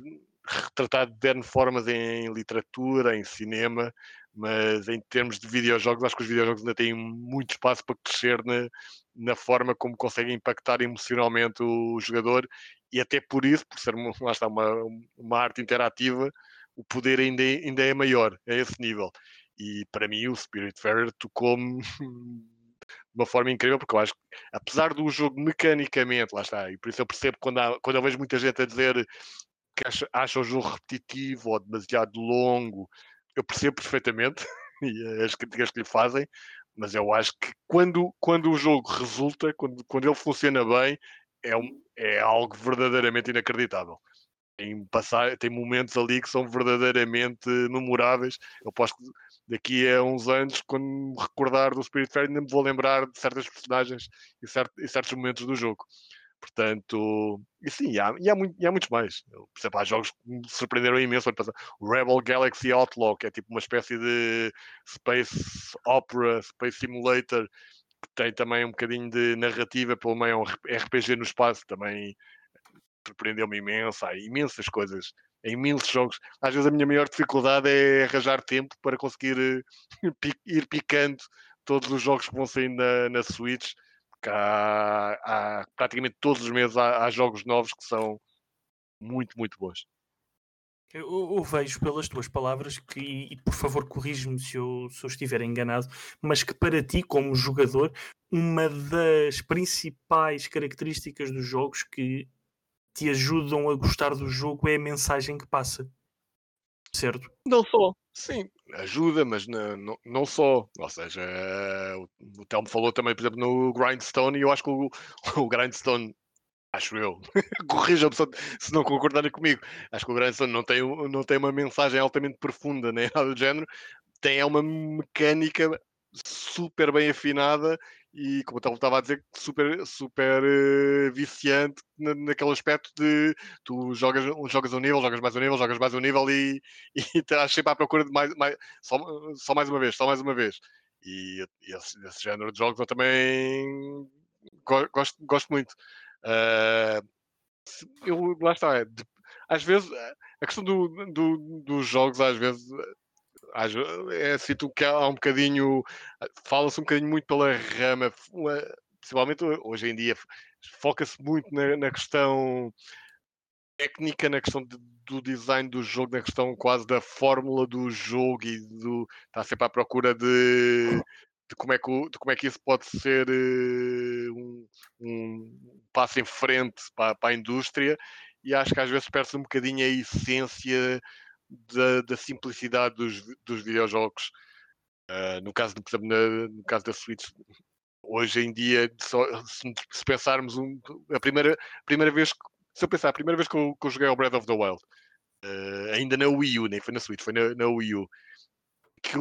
retratado de N formas em literatura, em cinema, mas em termos de videojogos, acho que os videojogos ainda têm muito espaço para crescer na, na forma como conseguem impactar emocionalmente o jogador e até por isso, por ser uma, <laughs> está, uma, uma arte interativa, o poder ainda é, ainda é maior a esse nível. E para mim o Spiritfarer tocou-me <laughs> de uma forma incrível, porque eu acho que, apesar do jogo mecanicamente, lá está, e por isso eu percebo quando, há, quando eu vejo muita gente a dizer que acha, acha o jogo repetitivo ou demasiado longo, eu percebo perfeitamente <laughs> as críticas que lhe fazem, mas eu acho que quando, quando o jogo resulta, quando, quando ele funciona bem, é, um, é algo verdadeiramente inacreditável. Tem, passar, tem momentos ali que são verdadeiramente memoráveis. Eu posso daqui a uns anos, quando me recordar do Spirit Fair, ainda me vou lembrar de certas personagens e, e certos momentos do jogo. Portanto, e sim, e há, e há, muito, e há muitos mais. por exemplo, há jogos que me surpreenderam imenso. O Rebel Galaxy Outlaw, que é tipo uma espécie de Space Opera, Space Simulator, que tem também um bocadinho de narrativa, pelo meio é um RPG no espaço, também surpreendeu-me imenso. Há imensas coisas em imensos jogos. Às vezes a minha maior dificuldade é arranjar tempo para conseguir eh, <laughs> ir picando todos os jogos que vão sair na, na Switch. Porque há, há, praticamente todos os meses há, há, jogos novos que são muito, muito bons. Eu, eu vejo pelas tuas palavras que, e por favor corrige-me se eu, se eu estiver enganado, mas que para ti, como jogador, uma das principais características dos jogos que te ajudam a gostar do jogo é a mensagem que passa. Certo? Não só. Sim, ajuda, mas não, não, não só. Ou seja, o, o Telmo falou também, por exemplo, no Grindstone, e eu acho que o, <laughs> o Grindstone, acho eu, <laughs> corrijam-me se não concordarem comigo, acho que o Grindstone não tem, não tem uma mensagem altamente profunda, nem <laughs> nada do género, tem é uma mecânica super bem afinada e, como eu estava a dizer, super, super uh, viciante na, naquele aspecto de tu jogas, jogas um nível, jogas mais um nível, jogas mais um nível e, <laughs> e estás sempre à procura de mais, mais só, só mais uma vez, só mais uma vez. E, e esse, esse, género de jogos eu também gosto, gosto muito. Uh, eu, lá está, é, de, às vezes a questão do, do, dos jogos às vezes é assim que há um bocadinho, fala-se um bocadinho muito pela rama, principalmente hoje em dia, foca-se muito na, na, questão técnica, na questão de, do design do jogo, na questão quase da fórmula do jogo e do, está sempre à procura de, de como é que, de como é que isso pode ser uh, um, um, passo em frente para, para, a indústria e acho que às vezes perde-se um bocadinho a essência da, da simplicidade dos, dos videojogos. Uh, no, caso, por exemplo, na, no caso da Switch, hoje em dia, só, se, se, pensarmos um, a primeira, primeira vez, se eu pensar, a primeira vez que eu, que eu joguei o Breath of the Wild, uh, ainda na Wii U, nem foi na Switch, foi na, na Wii U, que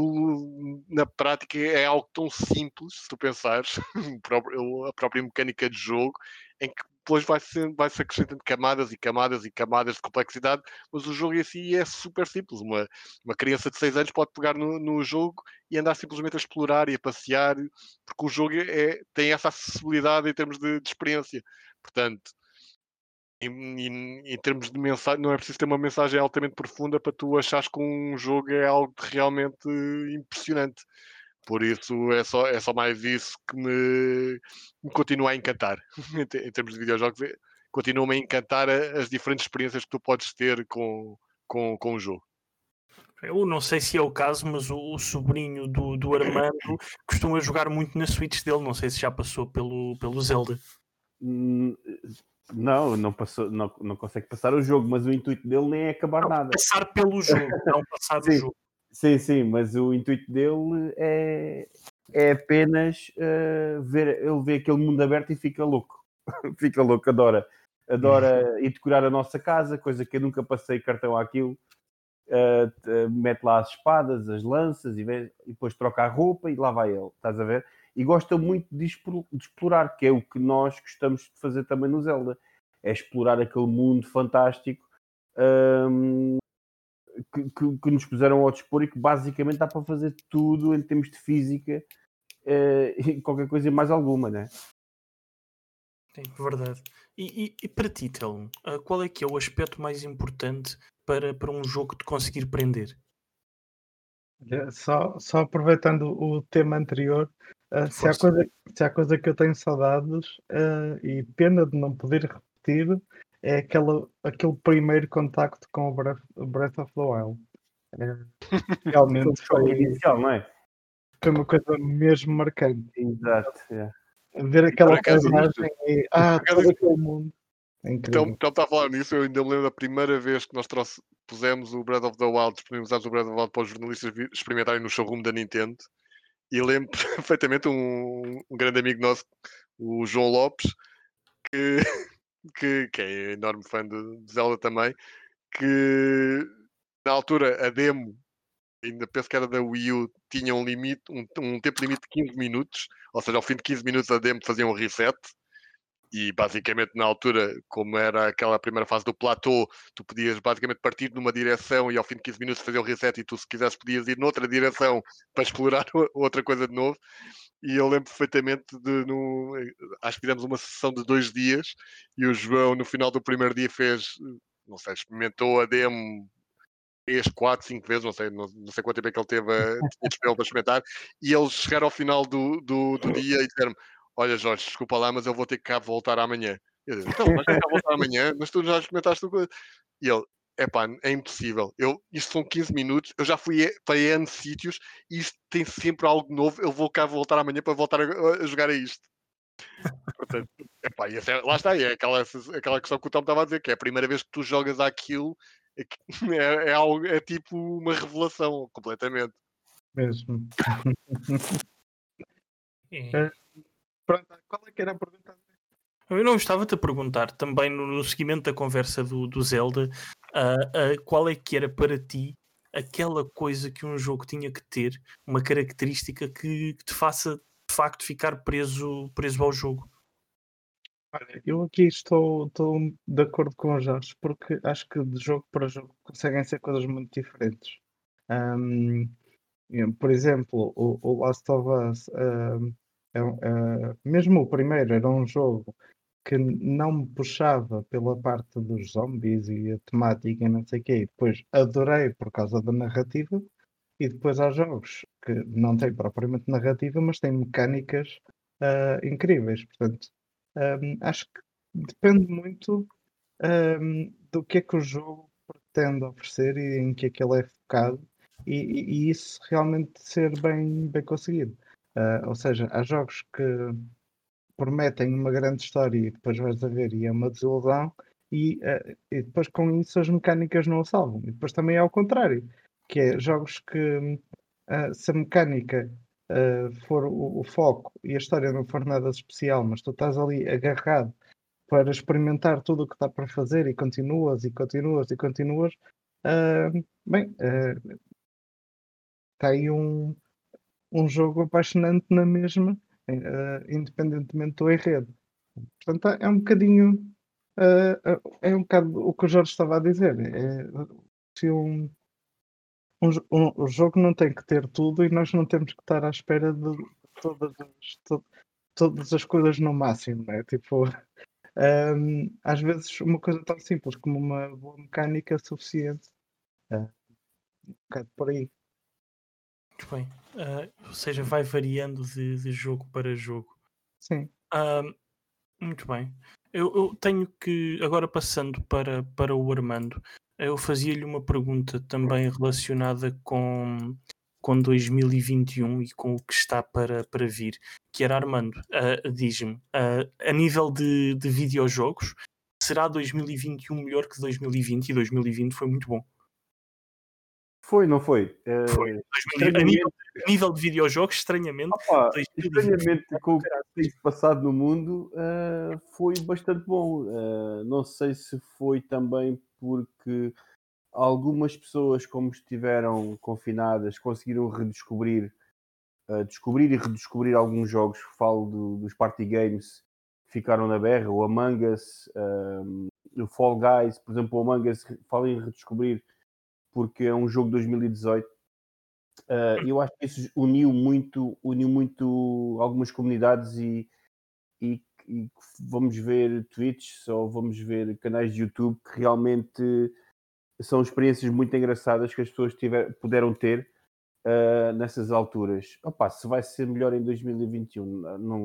na prática é algo tão simples, se tu pensares, <laughs> a própria mecânica de jogo, em que depois vai se, vai -se acrescentando camadas e camadas e camadas de complexidade, mas o jogo em si é super simples. Uma, uma criança de 6 anos pode pegar no, no jogo e andar simplesmente a explorar e a passear, porque o jogo é, tem essa acessibilidade em termos de, de experiência. Portanto, em, em, em, termos de mensagem, não é preciso ter uma mensagem altamente profunda para tu achares que um jogo é algo realmente impressionante. Por isso é só, é só mais isso que me, me continua a encantar <laughs> em termos de videojogos. É, continua-me a encantar as diferentes experiências que tu podes ter com, com, com o jogo. Eu não sei se é o caso, mas o, o sobrinho do, do Armando <coughs> costuma jogar muito na Switch dele. Não sei se já passou pelo, pelo Zelda. Hum, não, não, passou, não, não consegue passar o jogo, mas o intuito dele nem é acabar não, nada. Passar pelo jogo, <laughs> não passar do jogo. Sim, sim, mas o intuito dele é, é apenas uh, ver, ele vê aquele mundo aberto e fica louco. <laughs> fica louco, adora. Adora <laughs> ir decorar a nossa casa, coisa que eu nunca passei cartão àquilo. Uh, uh, mete lá as espadas, as lanças e, vê, e, depois troca a roupa e lá vai ele, estás a ver? E gosta muito de, de explorar, que é o que nós gostamos de fazer também no Zelda, é explorar aquele mundo fantástico um, que, que, que, nos puseram ao dispor e que basicamente dá para fazer tudo em termos de física uh, <laughs> e qualquer coisa mais alguma, né? Sim, verdade. E, e, e para ti, Telmo, uh, qual é que é o aspecto mais importante para, para um jogo te conseguir prender? Só, só aproveitando o tema anterior, uh, se, há coisa, se há coisa que eu tenho saudades uh, e pena de não poder repetir, é aquela, aquele primeiro contacto com o Breath, Breath of the Wild. É, <laughs> realmente Foi inicial, não é? foi uma coisa mesmo marcante. Exato. é. Ver aquela paisagem e ah, todo aquele mundo. É Então, então está a falar nisso, eu ainda me lembro da primeira vez que nós trouxe, pusemos o Breath of the Wild, disponibilizámos o Breath of the Wild para os jornalistas experimentarem no showroom da Nintendo. E lembro <laughs> perfeitamente um, um grande amigo nosso, o João Lopes, que, <laughs> que, que é enorme fã de, Zelda também, que na altura a demo, ainda penso que era da Wii U, tinha um limite, um, um tempo limite de 15 minutos, ou seja, ao fim de 15 minutos a demo fazia um reset. E basicamente na altura, como era aquela primeira fase do platô, tu podias basicamente partir numa direção e ao fim de 15 minutos fazer o reset e tu se quisesse podias ir noutra direção <laughs> para explorar outra coisa de novo. E eu lembro perfeitamente de, no, acho que fizemos uma sessão de dois dias e o João no final do primeiro dia fez, não sei, experimentou a demo três, quatro, cinco vezes, não sei, não, não sei quanto tempo é que ele teve a, disponível para experimentar, e eles chegaram ao final do, do, do dia e disseram olha Jorge, desculpa lá, mas eu vou ter que cá voltar amanhã. Eu disse, então, vais ter cá voltar amanhã, mas tu já experimentaste o coisa. E ele, epá, é impossível. Eu, isto são 15 minutos, eu já fui para N sítios e isto tem sempre algo novo, eu vou cá voltar amanhã para voltar a, a jogar a isto. Portanto, epá, e é- lá está, é aquela, aquela questão que o Tom estava a dizer, que é a primeira vez que tu jogas aquilo, é, <laughs> é, é algo, é tipo uma revelação, completamente. Mesmo. É. Pronto, qual é que era a pergunta? Eu não estava-te a perguntar também no, no seguimento da conversa do, do Zelda ah, ah, qual é que era para ti aquela coisa que um jogo tinha que ter, uma característica que, que te faça de facto ficar preso, preso ao jogo. Olha, eu aqui estou, estou de acordo com o Jorge, porque acho que de jogo para jogo conseguem ser coisas muito diferentes. Eu, por exemplo, o, o Last of Us, ahm, é um- é- mesmo o primeiro, era um jogo que não me puxava pela parte dos zombies e a temática e não sei o quê. E depois adorei por causa da narrativa. E depois há jogos que não têm propriamente narrativa, mas têm mecânicas ah, incríveis. Portanto, Hum, acho que depende muito hum, do que é que o jogo pretende oferecer e em que é que ele é focado e- e isso realmente ser bem, bem conseguido. Ah, ou seja, há jogos que prometem uma grande história e depois vais a ver e é uma desilusão e, ah, e depois com isso as mecânicas não o salvam. E depois também é ao contrário, que é jogos que ah, se a mecânica uh, for o, o foco e a história não for nada especial, mas tu estás ali agarrado para experimentar tudo o que está para fazer e continuas e continuas e continuas, uh, bem, uh, está um, um jogo apaixonante na mesma, uh, independentemente do enredo. Portanto, é um bocadinho uh, é um bocado o que o Jorge estava a dizer. É, se um, um, um- o jogo não tem que ter tudo e nós não temos que estar à espera de todas as, to- todas as coisas no máximo, né? Tipo, hum, <laughs> às vezes uma coisa tão simples como uma boa mecânica é suficiente. É, um bocado por aí. Muito bem. Ah, ou seja, vai variando de, de jogo para jogo. Sim. Ah, muito bem. Eu, eu tenho que, agora passando para, para o Armando, eu fazia-lhe uma pergunta também relacionada com, com 2021 e com o que está para, para vir, que era Armando, ah, diz-me, ah, a nível de, de videojogos, será 2021 melhor que 2020? E 2020 foi muito bom. Foi, não foi? Eh, Foi. 2020 a, nível, a nível de videojogos, estranhamente, Opa, 2020. estranhamente, com o que tem passado no mundo, eh, foi bastante bom. Eh, não sei se foi também porque algumas pessoas, como estiveram confinadas, conseguiram redescobrir, eh, descobrir e redescobrir alguns jogos. Falo do- dos party games que ficaram na berra, o Among Us, eh, o Fall Guys, por exemplo, o Among Us, falo em redescobrir porque é um jogo de 2018 Uh, eu acho que isso uniu muito, uniu muito algumas comunidades e, e, e vamos ver tweets ou vamos ver canais de YouTube que realmente são experiências muito engraçadas que as pessoas tiver, puderam ter uh, nessas alturas. Opa, se vai ser melhor em 2021, não,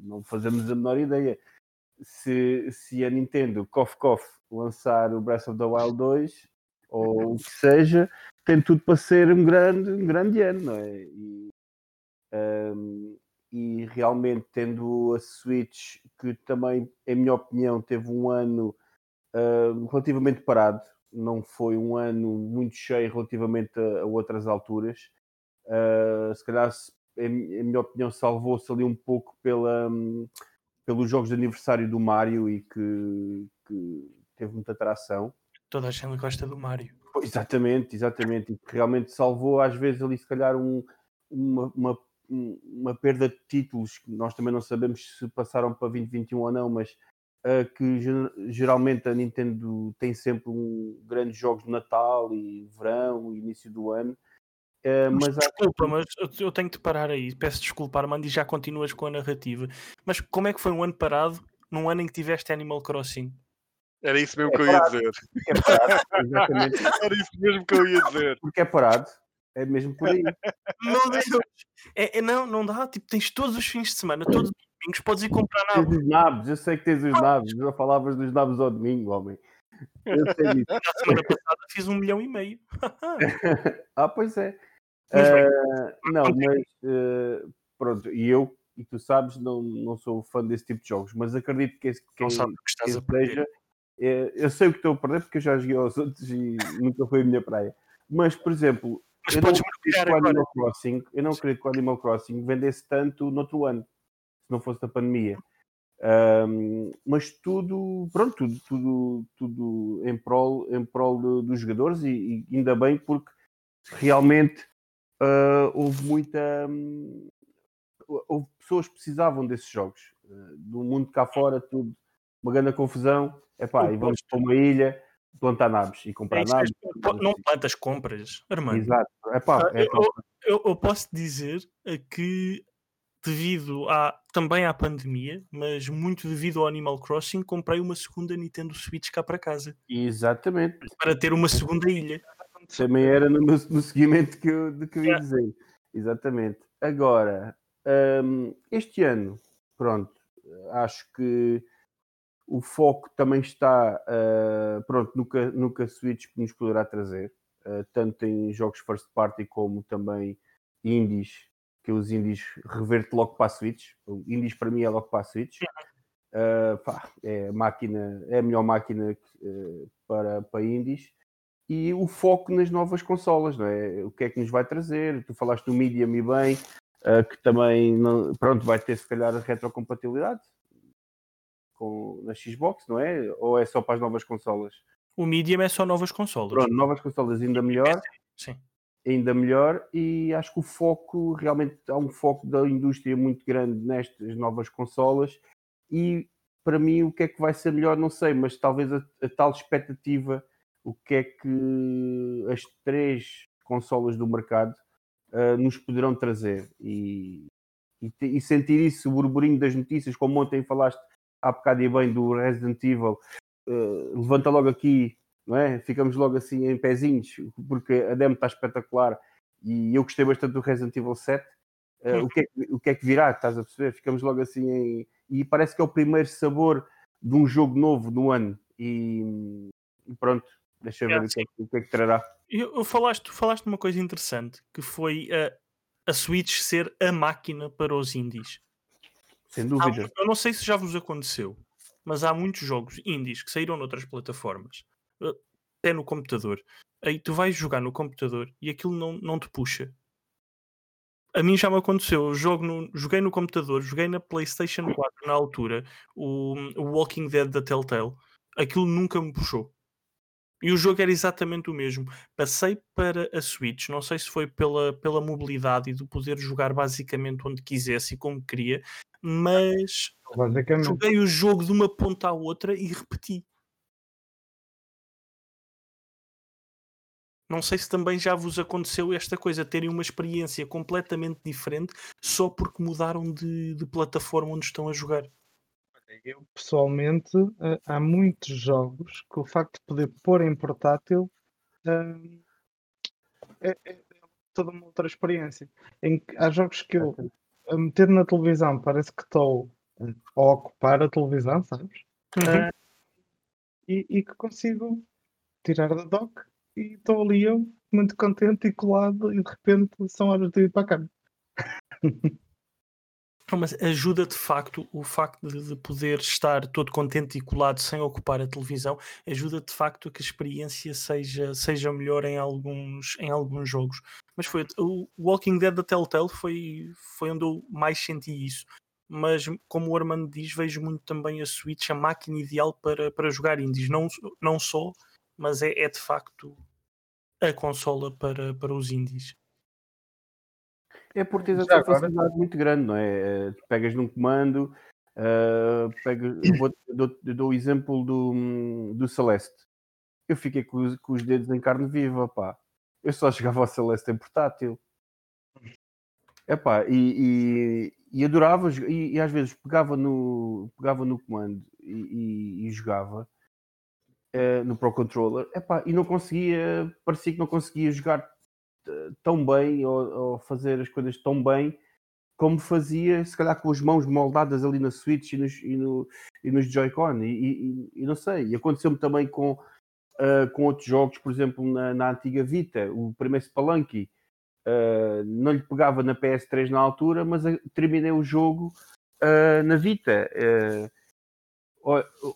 não fazemos a menor ideia. Se, se a Nintendo, cough cough, lançar o Breath of the Wild 2, ou o que seja, tem tudo para ser um grande, um grande ano, não é? E, um, e realmente tendo a Switch, que também, em minha opinião, teve um ano uh, relativamente parado, não foi um ano muito cheio relativamente a, a outras alturas. Uh, se calhar, em, em, minha opinião, salvou-se ali um pouco pela, um, pelos jogos de aniversário do Mario e que, que teve muita atração. Toda a gente gosta do Mario. Exatamente, exatamente. E que realmente salvou, às vezes, ali, se calhar, um, uma, uma, uma perda de títulos que nós também não sabemos se passaram para 2021 ou não, mas uh, que geralmente a Nintendo tem sempre um, grandes jogos de Natal e verão, início do ano. Uh, mas, mas desculpa, que... mas eu tenho de parar aí. Peço desculpa, Armando, e já continuas com a narrativa. Mas como é que foi um ano parado num ano em que tiveste Animal Crossing? Era isso mesmo é que eu ia dizer. É parado, <laughs> exatamente. Era isso mesmo que eu ia dizer. Porque é parado. É mesmo por aí. Meu Deus! É, é, não, não dá. Tipo, tens todos os fins de semana, todos os domingos, podes ir comprar nabos. Tens os nabos, eu sei que tens os nabos. Já falavas dos nabos ao domingo, homem. Eu sei disso. Na semana passada fiz um milhão e meio. <laughs> ah, pois é. Uh, não, mas uh, pronto, e eu, e tu sabes, não, não sou fã desse tipo de jogos, mas acredito que esse, quem, não sabe que estás a seja, eu sei o que estou a perder porque eu já joguei aos outros e nunca foi a minha praia. Mas, por exemplo, mas eu, não acredito que o Animal Crossing, eu não acredito que o Animal Crossing vendesse tanto no outro ano, se não fosse da pandemia. Um, mas tudo, pronto, tudo, tudo, tudo em prol, em prol dos jogadores e, e, ainda bem porque realmente uh, houve muita. Um, houve pessoas que precisavam desses jogos. Uh, do mundo cá fora, tudo, uma grande confusão. Epá, e vamos para uma ilha plantar naves e comprar é naves. Não plantas, compras, Armando. Exato. Epá, é eu, eu, eu, posso dizer que devido a, também à pandemia, mas muito devido ao Animal Crossing, comprei uma segunda Nintendo Switch cá para casa. Exatamente. Para ter uma segunda ilha. Também era no, no seguimento que eu, de que eu ia é. dizer. Exatamente. Agora, um, este ano, pronto, acho que o foco também está uh, pronto, no, que, no que a Switch nos poderá trazer, uh, tanto em jogos first party como também indies, que os indies reverte logo para a Switch. O indies para mim é logo para a Switch. Uh, pá, é, a máquina, é a melhor máquina para, para indies. E o foco nas novas consolas, não é? O que é que nos vai trazer? Tu falaste do Medium e bem, que também não, pronto, vai ter se calhar a retrocompatibilidade com, na Xbox, não é? Ou é só para as novas consolas? O Medium é só novas consolas. Pronto, novas consolas ainda melhor. Sim. Ainda melhor, e acho que o foco, realmente há um foco da indústria muito grande nestas novas consolas. E para mim, o que é que vai ser melhor, não sei, mas talvez a, a tal expectativa, o que é que as três consolas do mercado uh, nos poderão trazer. E, e, e, sentir isso, o burburinho das notícias, como ontem falaste há bocado e bem do Resident Evil, uh, levanta logo aqui, não é? Ficamos logo assim em pezinhos, porque a demo está espetacular e eu gostei bastante do Resident Evil 7. Uh, eh, o, que é que, o que é que virá? Estás a perceber? Ficamos logo assim em... E parece que é o primeiro sabor de um jogo novo do ano. E, e pronto, deixa ver é, o, que é, o, que é, que trará. Eu, eu falaste, tu falaste uma coisa interessante que foi a, a Switch ser a máquina para os indies. Sem dúvida. Há, eu não sei se já vos aconteceu, mas há muitos jogos indies que saíram noutras plataformas, eh, até no computador. Aí tu vais jogar no computador e aquilo não, não te puxa. A mim já me aconteceu. Eu jogo no, joguei no computador, joguei na PlayStation 4 na altura, o, o Walking Dead da Telltale. Aquilo nunca me puxou. E o jogo era exatamente o mesmo. Passei para a Switch, não sei se foi pela, pela mobilidade e do poder jogar basicamente onde quisesse e como queria, mas joguei o jogo de uma ponta à outra e repeti. Não sei se também já vos aconteceu esta coisa, terem uma experiência completamente diferente só porque mudaram de, de plataforma onde estão a jogar. Eu pessoalmente há muitos jogos que o facto de poder pôr em portátil hum, é, é, toda uma outra experiência. Em, há jogos que eu a meter na televisão parece que estou a ocupar a televisão, sabes? Uhum. Uh, e, e, que consigo tirar da dock e estou ali eu, muito contente e colado, e de repente são horas de ir para a cama. <laughs> Mas ajuda de facto o facto de, de poder estar todo contente e colado sem ocupar a televisão, ajuda de facto a que a experiência seja, seja melhor em alguns, em alguns jogos. Mas foi o Walking Dead da Telltale foi, foi onde eu mais senti isso. Mas como o Armando diz, vejo muito também a Switch, a máquina ideal para, para jogar indies. Não, não só, mas é, é de facto a consola para, para os indies. É por ter essa facilidade muito grande, não é? Eh, pegas num comando, uh, vou, dou, dou o exemplo do, do Celeste. Eu fiquei com os, com os, dedos em carne viva, pá. Eu só jogava o Celeste em portátil. Epá, e, e, e adorava, e, e, às vezes pegava no, pegava no comando e, e jogava uh, no Pro Controller, epá, e não conseguia, parecia que não conseguia jogar tão bem ou, ou, fazer as coisas tão bem como fazia, se calhar com as mãos moldadas ali na Switch e nos, e no, e nos Joy-Con. E, e, e, não sei, e aconteceu-me também com, uh, com outros jogos, por exemplo, na, na antiga Vita, o primeiro Spelunky. Uh, não lhe pegava na PS3 na altura, mas terminei o jogo uh, na Vita.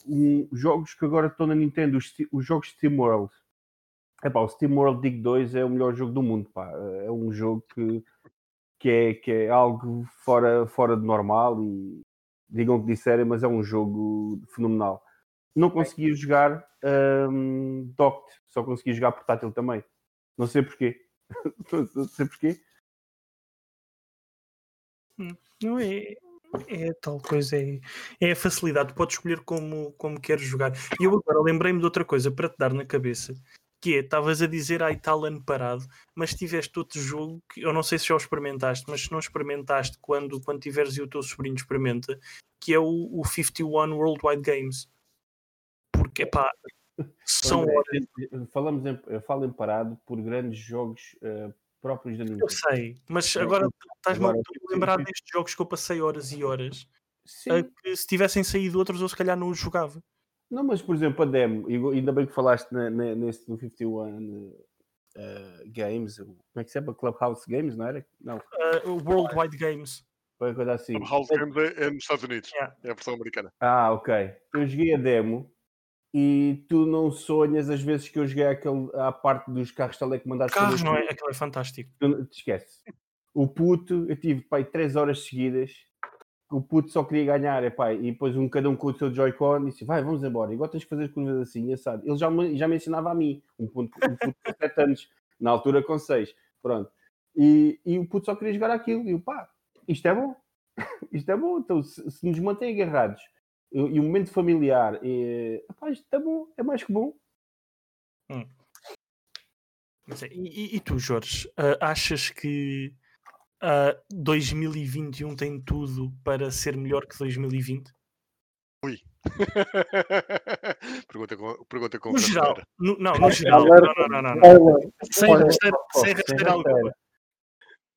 Um, jogos que agora estão na Nintendo, os, os jogos SteamWorld, Epá, o SteamWorld Dig 2 é o melhor jogo do mundo, pá. É um jogo que, que, é, que é algo fora, fora de normal e digam o que disserem, mas é um jogo fenomenal. Não conseguia jogar um, docked, só conseguia jogar portátil também. Não sei porquê. <laughs> não sei porquê. Hum, não é, é tal coisa, é, é a facilidade, podes escolher como, como queres jogar. E eu agora lembrei-me de outra coisa para te dar na cabeça, que é, estavas a dizer ai tal ano parado, mas tiveste outro jogo que eu não sei se já o experimentaste, mas se não experimentaste quando, quando tiveres e o teu sobrinho experimenta, que é o, o 51 Worldwide Games. Porque pá, <laughs> são André. Falamos em, eu falo em parado por grandes jogos uh, próprios da Nintendo. Eu sei, mas agora estás-me a lembrar destes jogos que eu passei horas e horas. Sim. que se tivessem saído outros eu se calhar não os jogava. Não, mas por exemplo, a demo, e ainda bem que falaste na, na, nesse do 51 uh, Games, como é que se chama? Clubhouse Games, não era? Não. Uh, Worldwide Games. Foi uma coisa assim. Clubhouse Games é, é, nos Estados Unidos, yeah. é a versão americana. Ah, ok. Eu joguei a demo e tu não sonhas as vezes que eu joguei aquele, à parte dos carros telecomandados. Carros, não é? Aquilo é fantástico. Tu, te esquece. O puto, eu tive pai, três horas seguidas o puto só queria ganhar, epá, e depois um cada um com o seu Joy-Con e disse, vai, vamos embora, igual tens que fazer as curvas assim, assado. Ele já me, já me ensinava a mim, um puto, um puto com <laughs> 7 anos, na altura com 6, pronto. E, e o puto só queria jogar aquilo, e o pá, isto é bom, <laughs> isto é bom, então se, se nos mantém agarrados, e, e um momento familiar, e, epá, isto é bom, é mais que bom. Hum. E, e, tu, Jorge, uh, achas que uh, 2021 tem tudo para ser melhor que 2020? Ui. <laughs> pergunta com, pergunta com no geral, no, não, no geral, não, não, não, não. Sem rasteira, sem rasteira alguma.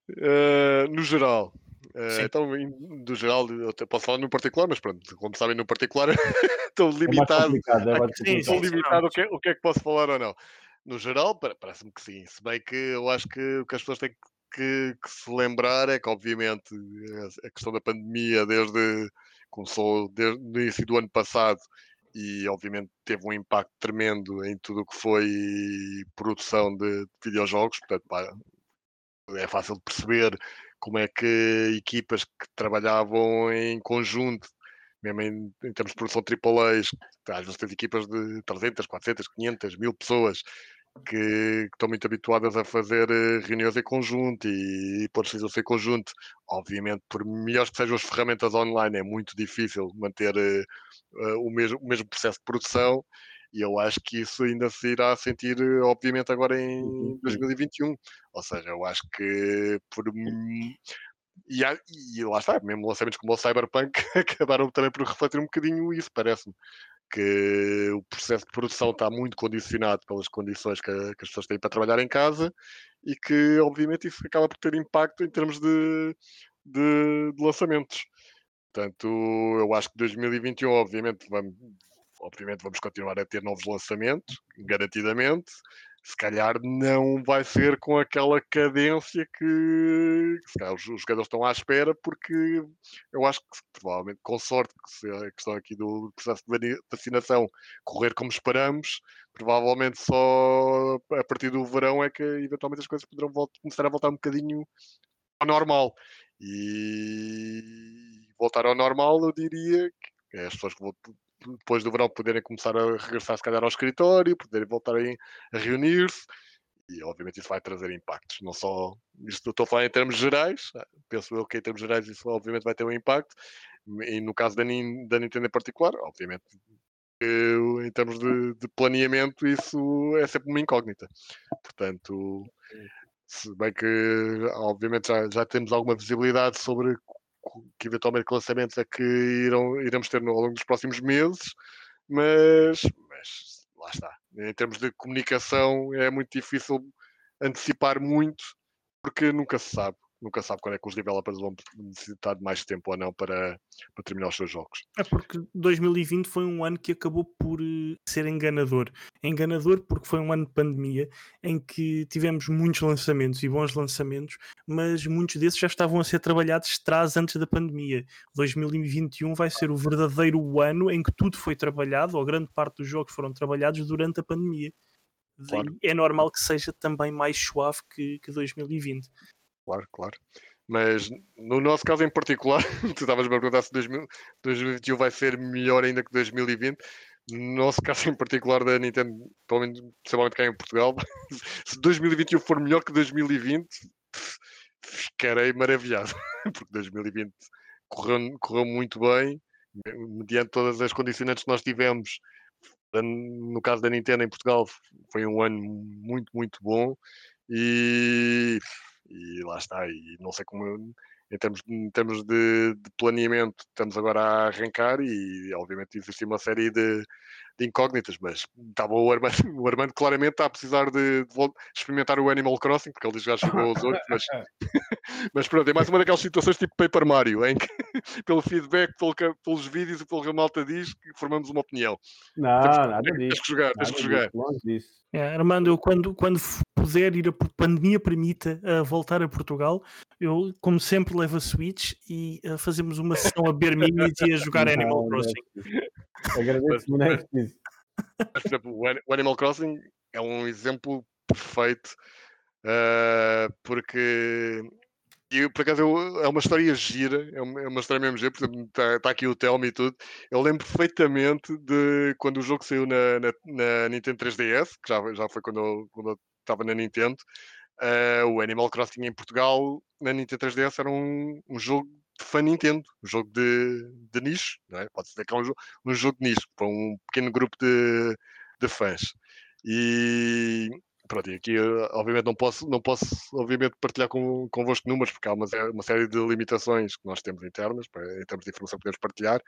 Uh, no geral, uh, então, do geral, eu posso falar no particular, mas pronto, como sabem, no particular <laughs> estou limitado. É <laughs> estou limitado o que, é, o que é que posso falar ou não. No geral, parece-me que sim. Se bem que eu acho que o que as pessoas têm que que, que, se lembrar é que, obviamente, a questão da pandemia desde começou desde o início do ano passado e, obviamente, teve um impacto tremendo em tudo o que foi produção de, de videojogos. Portanto, pá, é fácil de perceber como é que equipas que trabalhavam em conjunto, mesmo em, em termos de produção AAA, às vezes tens equipas de 300, 400, 500, 1000 pessoas que, estão muito habituadas a fazer eh, reuniões em conjunto e, e pôr decisões em conjunto. Obviamente, por melhores que sejam as ferramentas online, é muito difícil manter uh, o, mesmo, o mesmo processo de produção e eu acho que isso ainda se irá sentir, obviamente, agora em 2021. Ou seja, eu acho que por. E, há, e lá está, mesmo lançamentos como o Cyberpunk <laughs> acabaram também por refletir um bocadinho isso, parece-me que o processo de produção está muito condicionado pelas condições que, que, as pessoas têm para trabalhar em casa e que, obviamente, isso acaba por ter impacto em termos de, de, de lançamentos. Portanto, eu acho que 2021, obviamente, vamos, obviamente, vamos continuar a ter novos lançamentos, garantidamente. Se calhar não vai ser com aquela cadência que, se calhar, os, os, jogadores estão à espera, porque eu acho que provavelmente, com sorte, que se a questão aqui do processo de vacinação correr como esperamos, provavelmente só a partir do verão é que eventualmente as coisas poderão voltar, começar a voltar um bocadinho ao normal. E voltar ao normal, eu diria que as pessoas que depois do verão poderem começar a regressar se calhar ao escritório, poderem voltar a reunir-se e obviamente isso vai trazer impactos, não só isto estou a falar em termos gerais, ah, penso eu que em termos gerais isso obviamente vai ter um impacto, e no caso da, Nintendo em particular, obviamente em termos de, de, planeamento isso é sempre uma incógnita, portanto se bem que obviamente já, já temos alguma visibilidade sobre que eventualmente lançamentos é que irão, iremos ter ao longo dos próximos meses, mas, mas lá está. Em termos de comunicação é muito difícil antecipar muito porque nunca se sabe nunca sabe quando é que os developers vão necessitar de mais tempo ou não para, para terminar os seus jogos. É porque 2020 foi um ano que acabou por uh, ser enganador. Enganador porque foi um ano de pandemia em que tivemos muitos lançamentos e bons lançamentos, mas muitos desses já estavam a ser trabalhados traz antes da pandemia. 2021 vai ser o verdadeiro ano em que tudo foi trabalhado, ou grande parte dos jogos foram trabalhados durante a pandemia. Claro. É normal que seja também mais suave que, que 2020 claro, claro. Mas no nosso caso em particular, <laughs> tu estavas a perguntar se 2000, 2021 vai ser melhor ainda que 2020. No nosso <laughs> caso em particular da Nintendo, pelo menos principalmente cá em Portugal, <laughs> se 2021 for melhor que 2020, ficarei maravilhado, porque 2020 correu, correu muito bem, mediante todas as condicionantes que nós tivemos. No caso da Nintendo em Portugal, foi um ano muito, muito bom e e lá está, e não sei como em termos, em termos de, de, planeamento estamos agora a arrancar e obviamente existe uma série de, de incógnitas, mas estava o Armando, <laughs> o Armando claramente está a precisar de, de, experimentar o Animal Crossing, porque ele diz que já chegou aos outros, mas, <laughs> <laughs> mas pronto, é mais uma daquelas situações tipo Paper Mario, em que pelo feedback, pelo, pelos vídeos e pelo que a malta diz, que formamos uma opinião. Não, tens, nada disso. Tens que jogar, tens que jogar. É, Armando, eu quando, quando puder ir a pandemia permita uh, voltar a Portugal, eu, como sempre, levo a Switch e uh, fazemos uma sessão a beber minis e a jogar Animal Crossing. Agradeço, não é por exemplo, o Animal Crossing é um exemplo perfeito uh, porque e por acaso eu, é uma história gira, é uma, é uma história mesmo gira, por exemplo, está tá aqui o Telmo e tudo. Eu lembro perfeitamente de quando o jogo saiu na, na, na Nintendo 3DS, que já, já foi quando eu, estava na Nintendo. Uh, o Animal Crossing em Portugal, na Nintendo 3DS, era um, um jogo fã Nintendo, um jogo de, de nicho, não é? pode-se dizer que é um, um jogo de nicho, para um pequeno grupo de, de fãs. E pronto, e aqui obviamente não posso, não posso obviamente partilhar com, convosco números, porque há uma, uma série de limitações que nós temos internas, para, em termos de informação que podemos partilhar,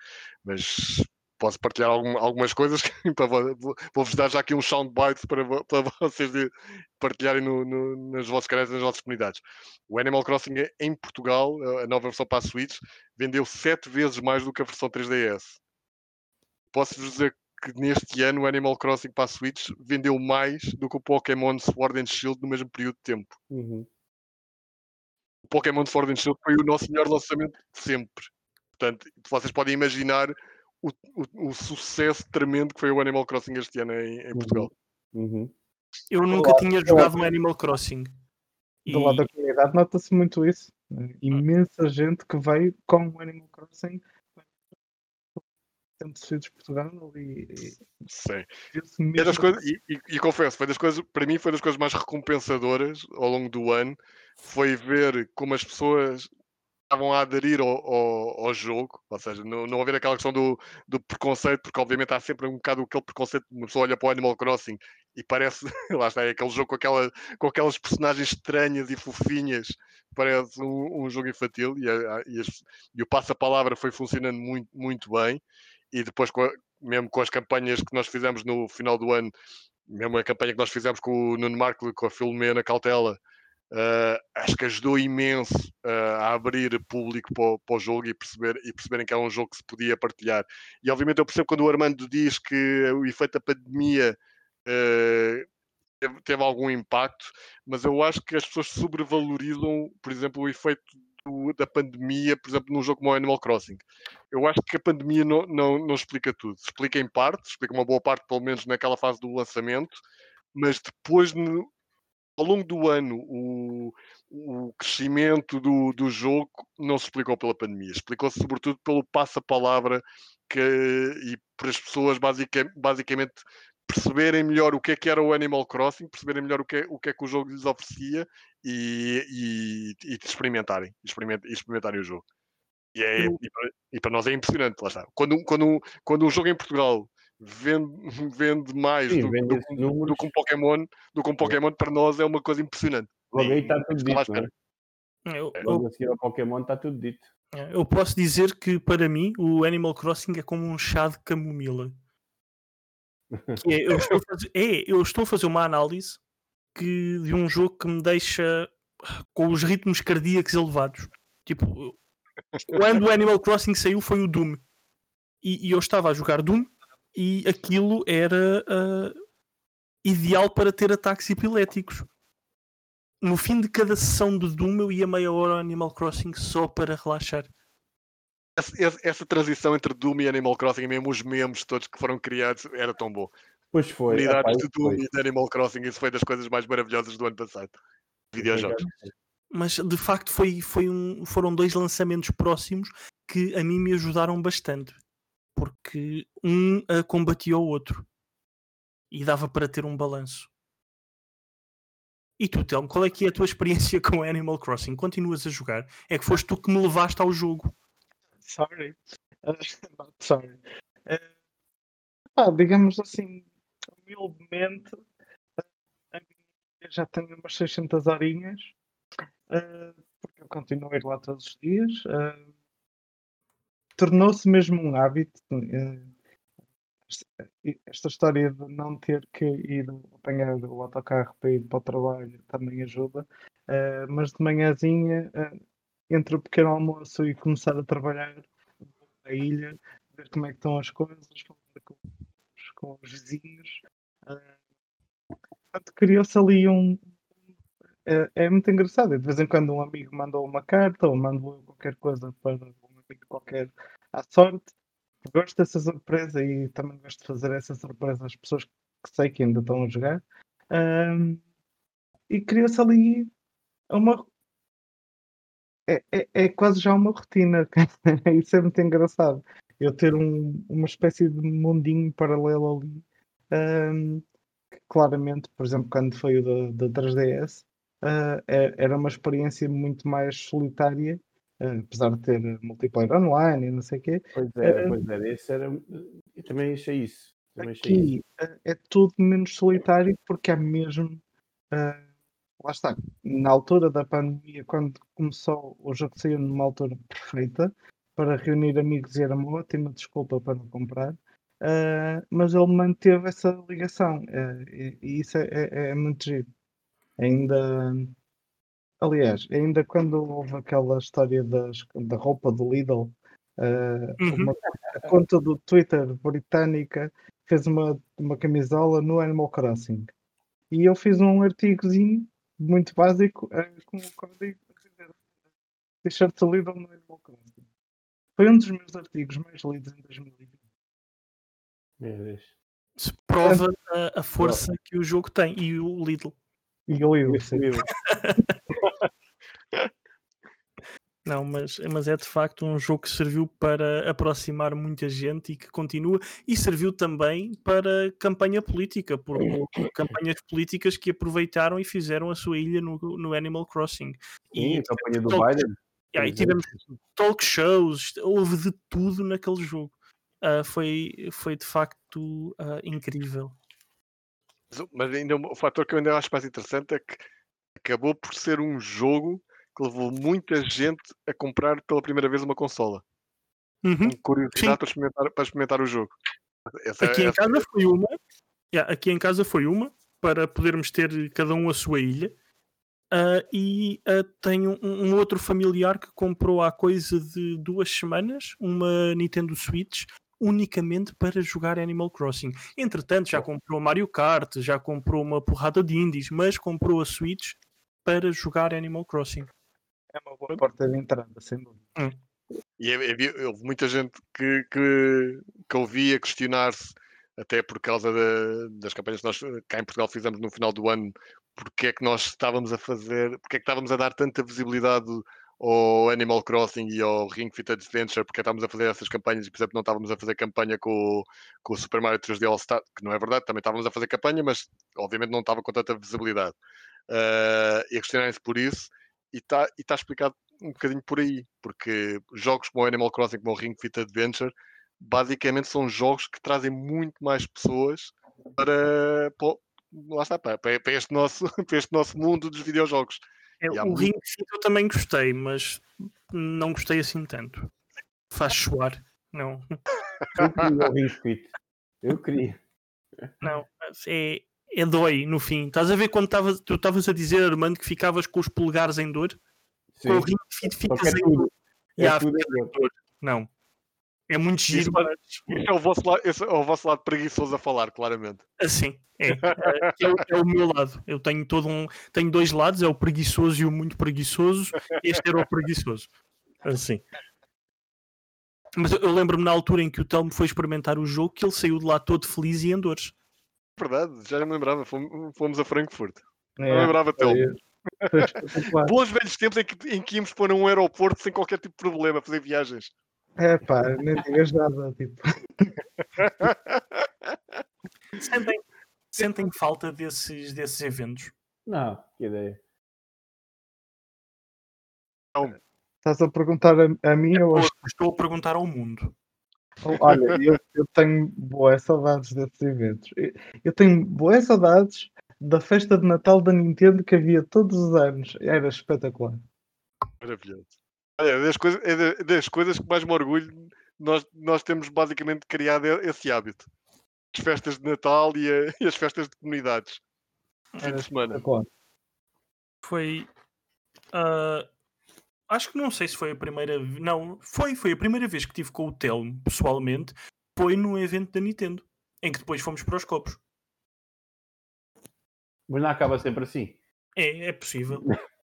mas posso partilhar algum, algumas coisas <laughs> para vou-vos dar já aqui um soundbite para, para <laughs> vocês partilharem no, no, nos vossos canais nas vossas comunidades. O Animal Crossing em Portugal, a nova versão para a Switch, vendeu sete vezes mais do que a versão 3DS. Posso-vos dizer que neste ano o Animal Crossing para a Switch vendeu mais do que o Pokémon Sword and Shield no mesmo período de tempo. Uhum. O Pokémon Sword and Shield foi o nosso melhor lançamento de sempre. Portanto, vocês podem imaginar o, o, o, sucesso tremendo que foi o Animal Crossing este ano em, em Portugal. Uhum. Uhum. Eu nunca lado, tinha jogado um Animal Crossing. Do e... lado da comunidade nota-se muito isso. Imensa ah. gente que veio com o Animal Crossing sempre de Portugal e, Sim. É das coisas, e, e, e, confesso, foi das coisas, para mim foi das coisas mais recompensadoras ao longo do ano, foi ver como as pessoas estavam a aderir ao, ao, ao, jogo, ou seja, não, não haver aquela questão do, do preconceito, porque obviamente há sempre um bocado aquele preconceito, uma pessoa olha para o Animal Crossing e parece, <laughs> lá está, é aquele jogo com, aquela, com aquelas personagens estranhas e fofinhas, parece um, um jogo infantil e, a, e, as, e o passa-palavra foi funcionando muito, muito bem, e depois com a, mesmo com as campanhas que nós fizemos no final do ano, mesmo a campanha que nós fizemos com o Nuno Marco, com a Filomena Cautela, Uh, acho que ajudou imenso uh, a abrir público para o, para o, jogo e, perceber, e perceberem que é um jogo que se podia partilhar. E obviamente eu percebo quando o Armando diz que o efeito da pandemia uh, teve, algum impacto, mas eu acho que as pessoas sobrevalorizam, por exemplo, o efeito do- da pandemia, por exemplo, num jogo como o Animal Crossing. Eu acho que a pandemia não, não, não explica tudo. Explica em parte, explica uma boa parte, pelo menos naquela fase do lançamento, mas depois, no- ao longo do ano, o, o crescimento do, do jogo não se explicou pela pandemia. Explicou-se sobretudo pelo passa-palavra que, e por as pessoas basica- basicamente perceberem melhor o que é que era o Animal Crossing, perceberem melhor o que é, o, que, é que o jogo lhes oferecia e, e, e experimentarem, experiment, experimentarem o jogo. E, é, e, para, para nós é impressionante, lá está. Quando, quando, quando um jogo em Portugal vende, <laughs> vende mais Sim, do, vende do, do números. que um Pokémon, do que um Pokémon para nós é uma coisa impressionante. Logo aí está tudo dito, não é? Eu, eu, Logo a seguir ao Pokémon está tudo dito. eu posso dizer que para mim o Animal Crossing é como um chá de camomila. É, eu estou a fazer, é, eu estou a fazer uma análise que, de um jogo que me deixa com os ritmos cardíacos elevados. Tipo, quando o Animal Crossing saiu foi o Doom. E, e eu estava a jogar Doom e aquilo era ah, ideal para ter ataques epiléticos. No fim de cada sessão do Doom eu ia meia hora ao Animal Crossing só para relaxar. essa, essa- essa transição entre Doom e Animal Crossing, e mesmo os memes todos que foram criados, era tão bom. Pois foi. Unidades de isso Doom foi. e de Animal Crossing, isso foi das coisas mais maravilhosas do ano passado. Videojogos. mas de facto foi, foi um, foram dois lançamentos próximos que a mim me ajudaram bastante porque um ah, combatia o outro e dava para ter um balanço. E tu, Telmo, qual é que é a tua experiência <laughs> com Animal Crossing? Continuas a jogar? É que foste tu que me levaste ao jogo. Sorry. <laughs> Not sorry. Uh, pá, digamos assim, humildemente, uh, a minha já tenho umas 600 horinhas, uh, porque eu continuo a ir lá todos os dias. uh, Tornou-se mesmo um hábito. uh, esta- história de não ter que ir apanhar o autocarro para ir para o trabalho também ajuda, uh, mas de manhãzinha, uh, entre o pequeno almoço e começar a trabalhar, à ilha, ver como é que estão as coisas, com, com os vizinhos. criou-se ali um. É, muito engraçado. De vez em quando um amigo mandou uma carta ou mando eu qualquer coisa para um amigo qualquer à sorte. Gosto dessa surpresa e também gosto de fazer essa surpresa às pessoas que sei que ainda estão a jogar. Ahm, e criou-se ali uma, é, é, é quase já uma rotina. <laughs> Isso é muito engraçado. Eu ter um- uma espécie de mundinho paralelo ali. ahm, que claramente, por exemplo, quando foi o da, da 3DS, ah, é- era uma experiência muito mais solitária, apesar de ter multiplayer online e não sei o quê. Pois era, Eh, pois era. Esse era. Eu também achei isso. Também achei isso. Aqui ah, é tudo menos solitário porque há mesmo. ah, lá está. Na altura da pandemia, quando começou, o jogo saiu numa altura perfeita para reunir amigos e era uma ótima desculpa para não comprar. ah, mas ele manteve essa ligação ah, e, e isso é, é- é muito giro. Ainda. Aliás, ainda quando houve aquela história das, da roupa do Lidl, ah, Uhum. uma, a conta do Twitter britânica fez uma, uma camisola no Animal Crossing. E eu fiz um artigozinho muito básico eh, com o código T-shirt do Lidl no Animal Crossing. Foi um dos meus artigos mais lidos em 2020. Meu Deus. Se prova a, a força que o jogo tem e o Lidl. E eu, eu, Esse sim. <laughs> Não, mas, mas é de facto um jogo que serviu para aproximar muita gente e que continua, e serviu também para campanha política, por houve campanhas políticas que aproveitaram e fizeram a sua ilha no, no Animal Crossing. Sim, E, a campanha do talk- Biden. e por tivemos talk shows, houve de tudo naquele jogo. Ah, foi, foi de facto ah, incrível. Mas ainda um- o fator que eu ainda acho mais interessante é que acabou por ser um jogo que levou muita gente a comprar pela primeira vez uma consola. Uhum. Com curiosidade para experimentar, para experimentar o jogo. Essa, Aqui em essa- casa foi uma. Yeah, aqui em casa foi uma para podermos ter cada um a sua ilha. Ah, e ah, tenho um, um outro familiar que comprou há coisa de duas semanas uma Nintendo Switch unicamente para jogar Animal Crossing. Entretanto, já comprou Mario Kart, já comprou uma porrada de indies, mas comprou a Switch para jogar Animal Crossing. É uma boa porta de entrada, sem dúvida. E havia, houve muita gente que, que, que ouvia questionar-se, até por causa da- das campanhas que nós cá em Portugal fizemos no final do ano, porque é que nós estávamos a fazer, porque é que estávamos a dar tanta visibilidade ao Animal Crossing e ao Ring Fit Adventure, porque é que estávamos a fazer essas campanhas e, por exemplo, não estávamos a fazer campanha com, o- com o Super Mario 3D All Star, que não é verdade, também estávamos a fazer campanha, mas obviamente não estava com tanta visibilidade. Ah, e a questionarem-se por isso, e está e tá explicado um bocadinho por aí, porque jogos como o Animal Crossing, como o Ring Fit Adventure, basicamente são jogos que trazem muito mais pessoas para, para, lá está, para, para este nosso, <laughs> para este nosso mundo dos videojogos. É, o muito- Ring Fit eu também gostei, mas não gostei assim tanto. Faz suar. Não, Eu queria o Ring Fit. Eu queria. não. É, é dói no fim. Estás a ver quando tavas- tu estavas a dizer, Armando, que ficavas com os polegares em dor? Com o Sim. Ring Fit ficas é em tudo. É Yeah, tudo em dor. Não. É muito Isso giro, pode- mas Esse é o vosso lado, esse é o vosso lado preguiçoso a falar, claramente. assim, é. É, é o- é o meu lado. Eu tenho todo um. Tenho dois lados, é o preguiçoso e o muito preguiçoso. Este era o preguiçoso. Assim. Mas eu, eu lembro-me na altura em que o Telmo foi experimentar o jogo que ele saiu de lá todo feliz e em dores. Verdade, já não me lembrava. Fomos, fomos a Frankfurt. Não É, me lembrava espetacular. <laughs> Bons velhos tempos em que, em que íamos para um aeroporto sem qualquer tipo de problema, fazer viagens. É pá, nem digas nada. Tipo, <laughs> Sentem, sentem falta desses, desses eventos. Não, que ideia. estás a perguntar a, a mim ou aos Estou a perguntar ao mundo. Olha, eu, eu tenho boas saudades desses eventos. Eu, eu tenho boas saudades da festa de Natal da Nintendo que havia todos os anos. Era espetacular. Maravilhoso. Olha, é das coisas, é da- das coisas que mais me orgulho, nós, nós temos basicamente criado esse hábito. As festas de Natal e, a- <laughs> e as festas de comunidades. Fim Era de semana. espetacular. Foi. ah, acho que não sei se foi a primeira. Não, foi, foi a primeira vez que tive com o Telmo, pessoalmente. Foi num evento da Nintendo. Em que depois fomos para os copos. Mas não acaba sempre assim. É, é possível. <laughs>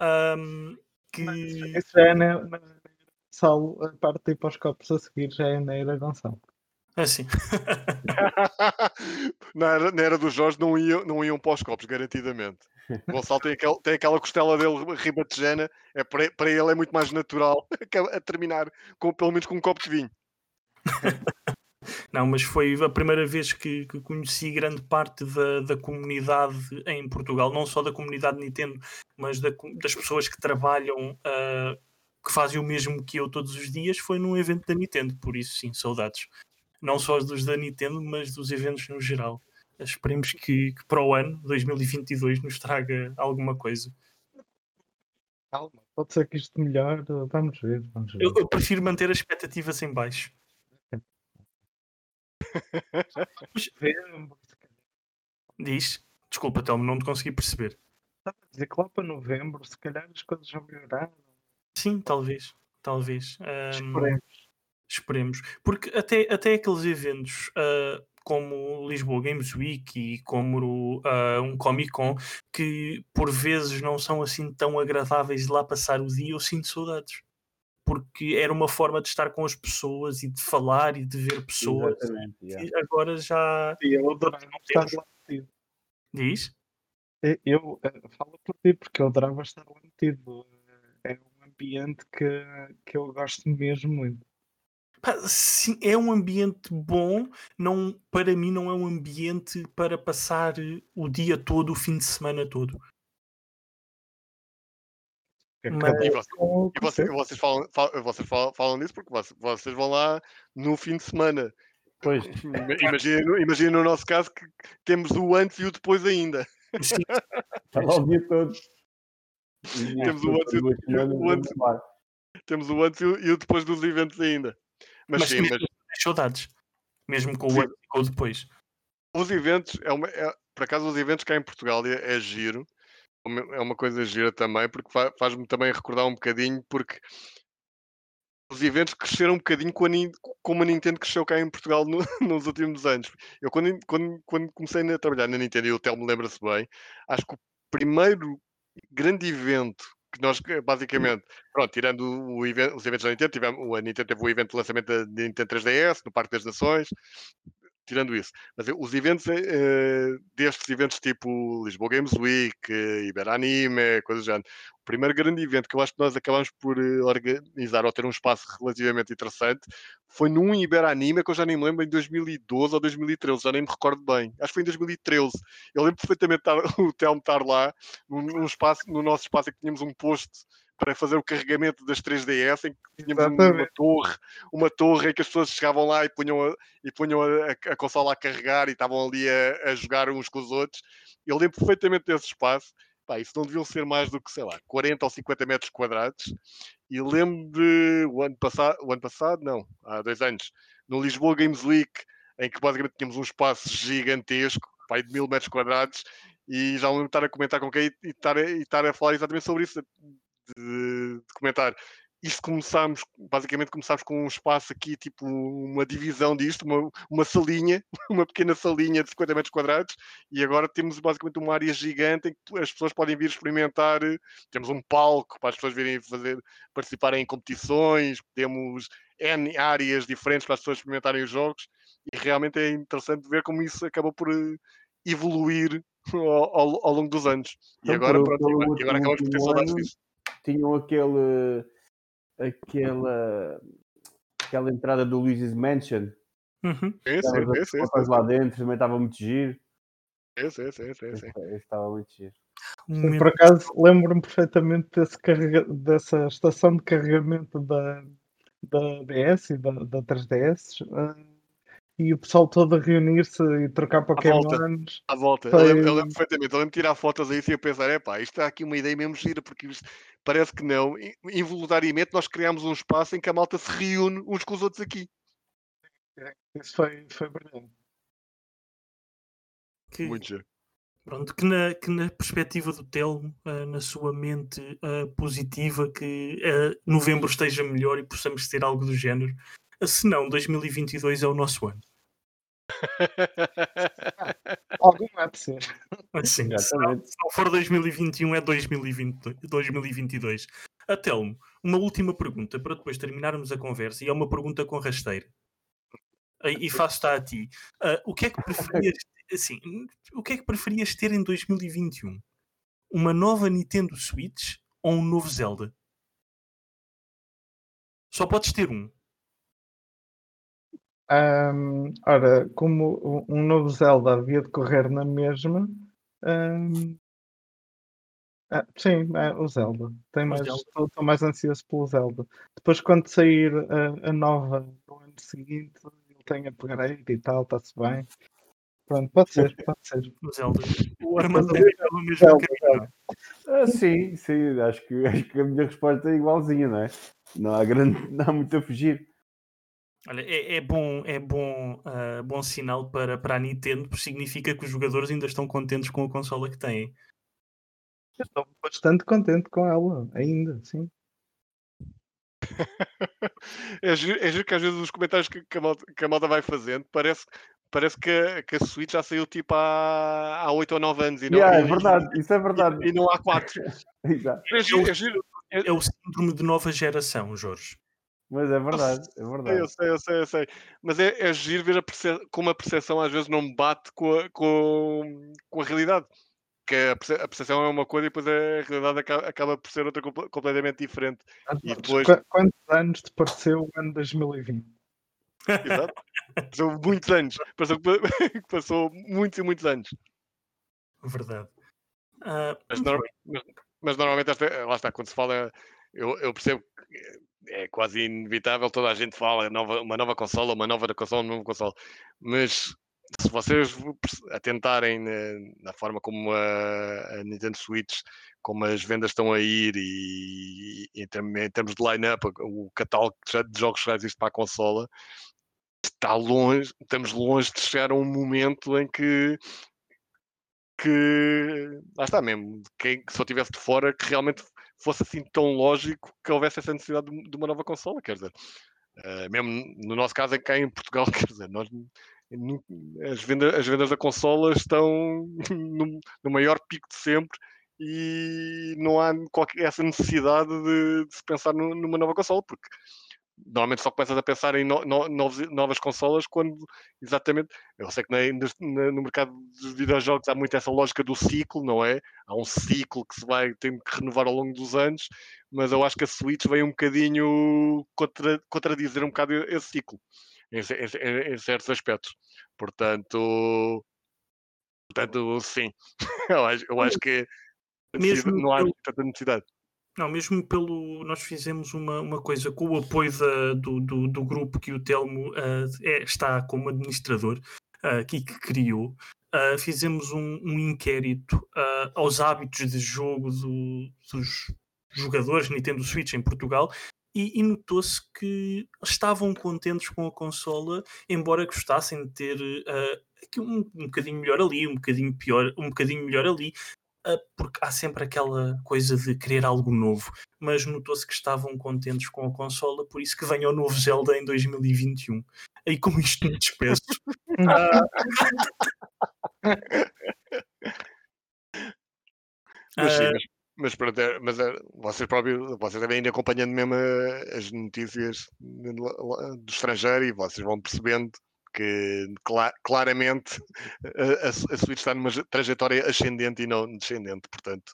Ahm, que. Isso já é na, na Gonçalo, a parte de ir para os copos a seguir já é na era Gonçalo. Assim. <laughs> <laughs> na, era, na era do Jorge não iam, não iam para os copos, garantidamente. O Gonçalo tem, aquele, tem aquela costela dele ribatejana, é para, para ele é muito mais natural <laughs> a terminar com, pelo menos com um copo de vinho. Não, mas foi a primeira vez que, que conheci grande parte da, da comunidade em Portugal, não só da comunidade Nintendo, mas da das pessoas que trabalham, ah, que fazem o mesmo que eu todos os dias, foi num evento da Nintendo, por isso sim, saudades. Não só dos da Nintendo, mas dos eventos no geral. Esperemos que, que para o ano 2022 nos traga alguma coisa. Calma, pode ser que isto melhore. Vamos ver, vamos ver. Eu, eu prefiro manter as expectativas em baixo. Novembro, se calhar. Diz, desculpa, Telmo, não te consegui perceber. Estava a dizer que lá para novembro, se calhar as coisas vão melhorar. Sim, talvez, talvez. Ahm, Esperemos. Esperemos. Porque até, até aqueles eventos ah, como Lisboa Games Week e como ah, um Comic Con, que por vezes não são assim tão agradáveis de lá passar o dia, eu sinto saudades. Porque era uma forma de estar com as pessoas e de falar e de ver pessoas. Exatamente. yeah. E agora já E eu adorava não estar lá metido. diz. Eu, eu eh, falo por ti, porque eu adorava estar lá metido. É um ambiente que, que eu gosto mesmo muito. Sim, é um ambiente bom, não, para mim não é um ambiente para passar eh, o dia todo, o fim de semana todo. Mas- E um você- com o E vocês, vocês, falam, fa- vocês falam, falam nisso porque vocês, vocês vão lá no fim de semana. Pois, Imagina, imagina no nosso caso que temos o antes e o depois ainda. Sim, lá o dia todo. Temos o antes e o-. Temos o e e o depois dos eventos ainda. Mas, Mas sim, mas saudades. Mesmo com o antes e com o depois. os eventos, é uma, é- por acaso os eventos cá em Portugal é, é giro. É uma coisa gira também, porque fa- faz-me também recordar um bocadinho, porque os eventos cresceram um bocadinho com a como a Nintendo cresceu cá em Portugal no- <laughs> nos últimos anos. Eu, quando, quando, quando comecei a trabalhar na Nintendo, e o Telmo lembra-se bem, acho que o primeiro grande evento que nós, basicamente, pronto, tirando o os eventos da Nintendo, tivemos, a Nintendo teve o evento de lançamento da Nintendo 3DS, no Parque das Nações, tirando isso. Mas eh, os eventos, eh, destes eventos tipo Lisboa Games Week, eh, Iberanime, coisas do género, o primeiro grande evento que eu acho que nós acabamos por organizar ou ter um espaço relativamente interessante foi num Iberanime que eu já nem me lembro em 2012 ou 2013, já nem me recordo bem. Acho que foi em 2013. Eu lembro perfeitamente estar, <laughs> o Telmo estar lá, num, num espaço, no nosso espaço em que tínhamos um posto para fazer o carregamento das 3DS, em que tínhamos um- uma torre, uma torre em que as pessoas chegavam lá e punham a, e punham a, a- a consola a carregar e estavam ali a, a jogar uns com os outros. Eu lembro perfeitamente desse espaço. Pá, isso não deviam ser mais do que, sei lá, 40 ou 50 metros quadrados. E lembro de o ano passado, o ano passado, não, há dois anos, no Lisboa Games Week, em que basicamente tínhamos um espaço gigantesco, pá, de mil metros quadrados, e já me lembro de estar a comentar com quem e estar, a- e estar a falar exatamente sobre isso, de, de comentar. Isto começámos, basicamente começámos com um espaço aqui, tipo uma divisão disto, uma, uma salinha, <laughs> uma pequena salinha de 50 metros quadrados, e agora temos basicamente uma área gigante em que as pessoas podem vir experimentar. eh, Temos um palco para as pessoas virem fazer, participarem em competições, temos N áreas diferentes para as pessoas experimentarem os jogos, e realmente é interessante ver como isso acaba por eh, evoluir ao, ao- ao longo dos anos. E Então, agora, pronto, e agora, acabamos por ter saudades disso. Tinham aquele, aquela, aquela entrada do Luigi's Mansion. Uhum. As sim, fotos lá dentro, também estava muito giro. sim. Esse esse estava muito giro. Um Por acaso lembro-me perfeitamente desse carrega- dessa estação de carregamento da, da DS e da, da 3DS ah, e o pessoal todo a reunir-se e trocar volta. Pokémons. À volta. Foi- Eu, lembro, eu lembro perfeitamente. Eu lembro de tirar fotos a isso e eu pensar, é pá, isto está aqui uma ideia mesmo gira, porque isto parece que não. In- Involuntariamente nós criámos um espaço em que a malta se reúne uns com os outros aqui. Isso foi, foi brilhante. que, Muito giro. pronto, que, na, que na perspectiva do Telmo, ah, na sua mente ah, positiva, que ah, novembro esteja melhor e possamos ter algo do género. Ah, Se não, 2022 é o nosso ano. <laughs> Algum há de ser. Assim, se, não, Exatamente. se não for 2021, é 2020, 2022. A Telmo, uma última pergunta para depois terminarmos a conversa, e é uma pergunta com rasteira. E, e faço-te a ti. Ah, o que é que preferias, <laughs> assim, o que é que preferias ter em 2021? Uma nova Nintendo Switch ou um novo Zelda? Só podes ter um. Ahm, ora, como um novo Zelda havia de correr na mesma, ahm, ah, sim, é o Zelda. Tem O mais, Zelda. Estou, estou mais ansioso pelo Zelda. Depois, quando sair a, a nova do ano seguinte, ele tem upgrade e tal, está-se bem. Pronto, pode ser, pode ser. O Zelda. O Armando Zelda. estava mesmo Zelda, caminho, é? Ah, sim, sim, acho que, acho que a minha resposta é igualzinha, não é? Não há, grande, <laughs> não há muito a fugir. Olha, é, é bom, é bom, ah, bom sinal para, para a Nintendo, porque significa que os jogadores ainda estão contentes com a consola que têm. Estou bastante contente com ela, ainda, sim. <laughs> É giro, é giro que às vezes os comentários que, que a, malta, que a malta vai fazendo parece, parece que, a, que a Switch já saiu tipo há, há 8 ou 9 anos e não, Yeah, e- é verdade, isso é verdade. e, e não há 4. <laughs> Exato. É giro, é giro. É o síndrome de nova geração, Jorge. Mas é verdade, é Eu verdade. sei, eu sei, eu sei. Mas é, é giro ver a perce- como a percepção às vezes não bate com a, com, com a realidade. Que a, perce- a percepção é uma coisa e depois a realidade acaba, acaba por ser outra comple- completamente diferente. E depois- Qu- Quantos anos te pareceu o ano 2020? Exato. Passou muitos anos. Passou, <laughs> passou muitos e muitos anos. Verdade. Ah, Mas, muito nor- bem. mas- mas normalmente, esta- lá está, quando se fala, eu, eu percebo que é quase inevitável, toda a gente fala nova, uma nova consola, uma nova consola, uma nova consola. Mas se vocês atentarem na, forma como a, a Nintendo Switch, como as vendas estão a ir e, e em, term- em termos de line-up, o catálogo de jogos que já existe para a consola, está longe, estamos longe de chegar a um momento em que que lá está mesmo, quem, eu estivesse de fora, que realmente fosse assim tão lógico que houvesse essa necessidade de, uma nova consola, quer dizer. Uh, mesmo no nosso caso, é cá em Portugal, <laughs> quer dizer, nós, as, vendas, as vendas da consola estão <laughs> no, no, maior pico de sempre e não há qualquer, essa necessidade de, de se pensar no, numa nova consola, porque normalmente só começas a pensar em no, no, novos, novas consolas quando exatamente eu sei que na, na, no mercado dos videojogos há muito essa lógica do ciclo, não é? Há um ciclo que se vai ter que renovar ao longo dos anos, mas eu acho que a Switch vem um bocadinho contra, contradizer um bocado esse ciclo em, em, em certos aspectos. Portanto, portanto sim, <laughs> eu acho, eu acho que mesmo não há tanta necessidade. Não, mesmo pelo. Nós fizemos uma, uma coisa com o apoio da, do, do, do, grupo que o Telmo uh, é, está como administrador, uh, que criou. Uh, fizemos um, um inquérito aos hábitos de jogo do, dos jogadores Nintendo Switch em Portugal e, e notou-se que estavam contentes com a consola, embora gostassem de ter uh, um, um bocadinho melhor ali, um bocadinho pior, um bocadinho melhor ali, porque há sempre aquela coisa de querer algo novo, mas notou-se que estavam contentes com a consola, por isso que venha o novo Zelda em 2021. Aí com isto me despeço. <laughs> mas, sim, mas, mas, pronto, é, mas é, vocês próprios, vocês devem ir acompanhando mesmo as notícias do estrangeiro e vocês vão percebendo que clara, claramente a, a Switch está numa trajetória ascendente e não descendente, portanto,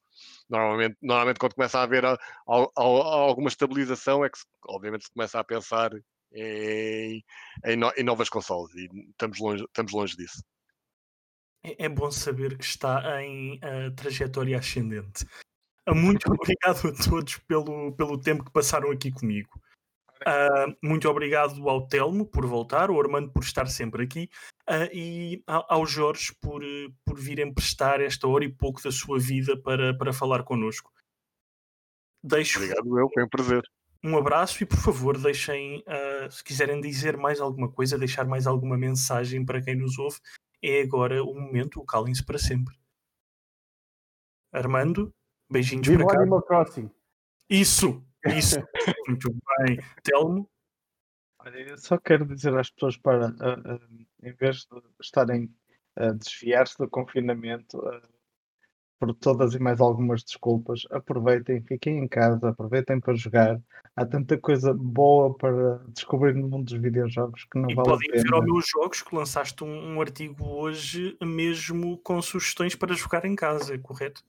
normalmente, normalmente quando começa a haver a, a, alguma estabilização é que obviamente se começa a pensar em, em, no, em novas consoles e estamos longe, estamos longe disso. É, é bom saber que está em uh, trajetória ascendente. Muito <laughs> obrigado a todos pelo, pelo tempo que passaram aqui comigo. Uh, muito obrigado ao Telmo por voltar, ao Armando por estar sempre aqui uh, e ao Jorge por, por vir emprestar esta hora e pouco da sua vida para, para falar connosco. Deixo obrigado, eu, foi um prazer. Um abraço e por favor deixem, uh, se quiserem dizer mais alguma coisa, deixar mais alguma mensagem para quem nos ouve, é agora o momento, o calem-se para sempre. Armando, beijinhos Viva para cá. Animal Crossing. Isso! Isso, muito bem. Telmo? Olha, eu só quero dizer às pessoas para, uh, uh, em vez de estarem a desviar-se do confinamento uh, por todas e mais algumas desculpas, aproveitem, fiquem em casa, aproveitem para jogar. Há tanta coisa boa para descobrir no mundo dos videojogos que não e vale a pena. podem ver ao meus jogos que lançaste um, um artigo hoje mesmo com sugestões para jogar em casa, correto?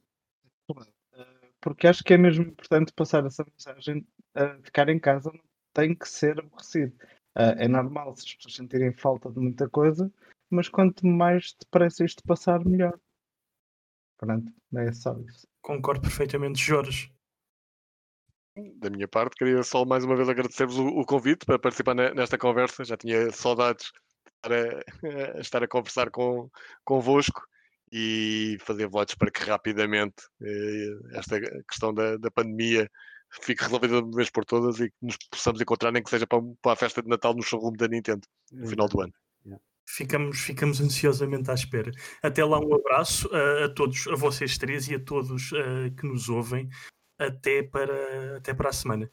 Porque acho que é mesmo importante passar essa mensagem a ficar em casa não tem que ser aborrecido. Uh, é normal se as pessoas sentirem falta de muita coisa, mas quanto mais depressa isto passar, melhor. Pronto, é só isso. Concordo perfeitamente, Jorge. Da minha parte, queria só mais uma vez agradecer-vos o, o, convite para participar nesta conversa. Já tinha saudades de estar a, <laughs> estar a conversar com, convosco e fazer votos para que rapidamente eh, esta questão da, da pandemia fique resolvida de uma vez por todas e que nos possamos encontrar, nem que seja para, para a festa de Natal no showroom da Nintendo no final do ano. Ficamos, ficamos ansiosamente à espera. Até lá, um abraço a, a todos, a vocês três e a todos uh, que nos ouvem. Até para, até para a semana.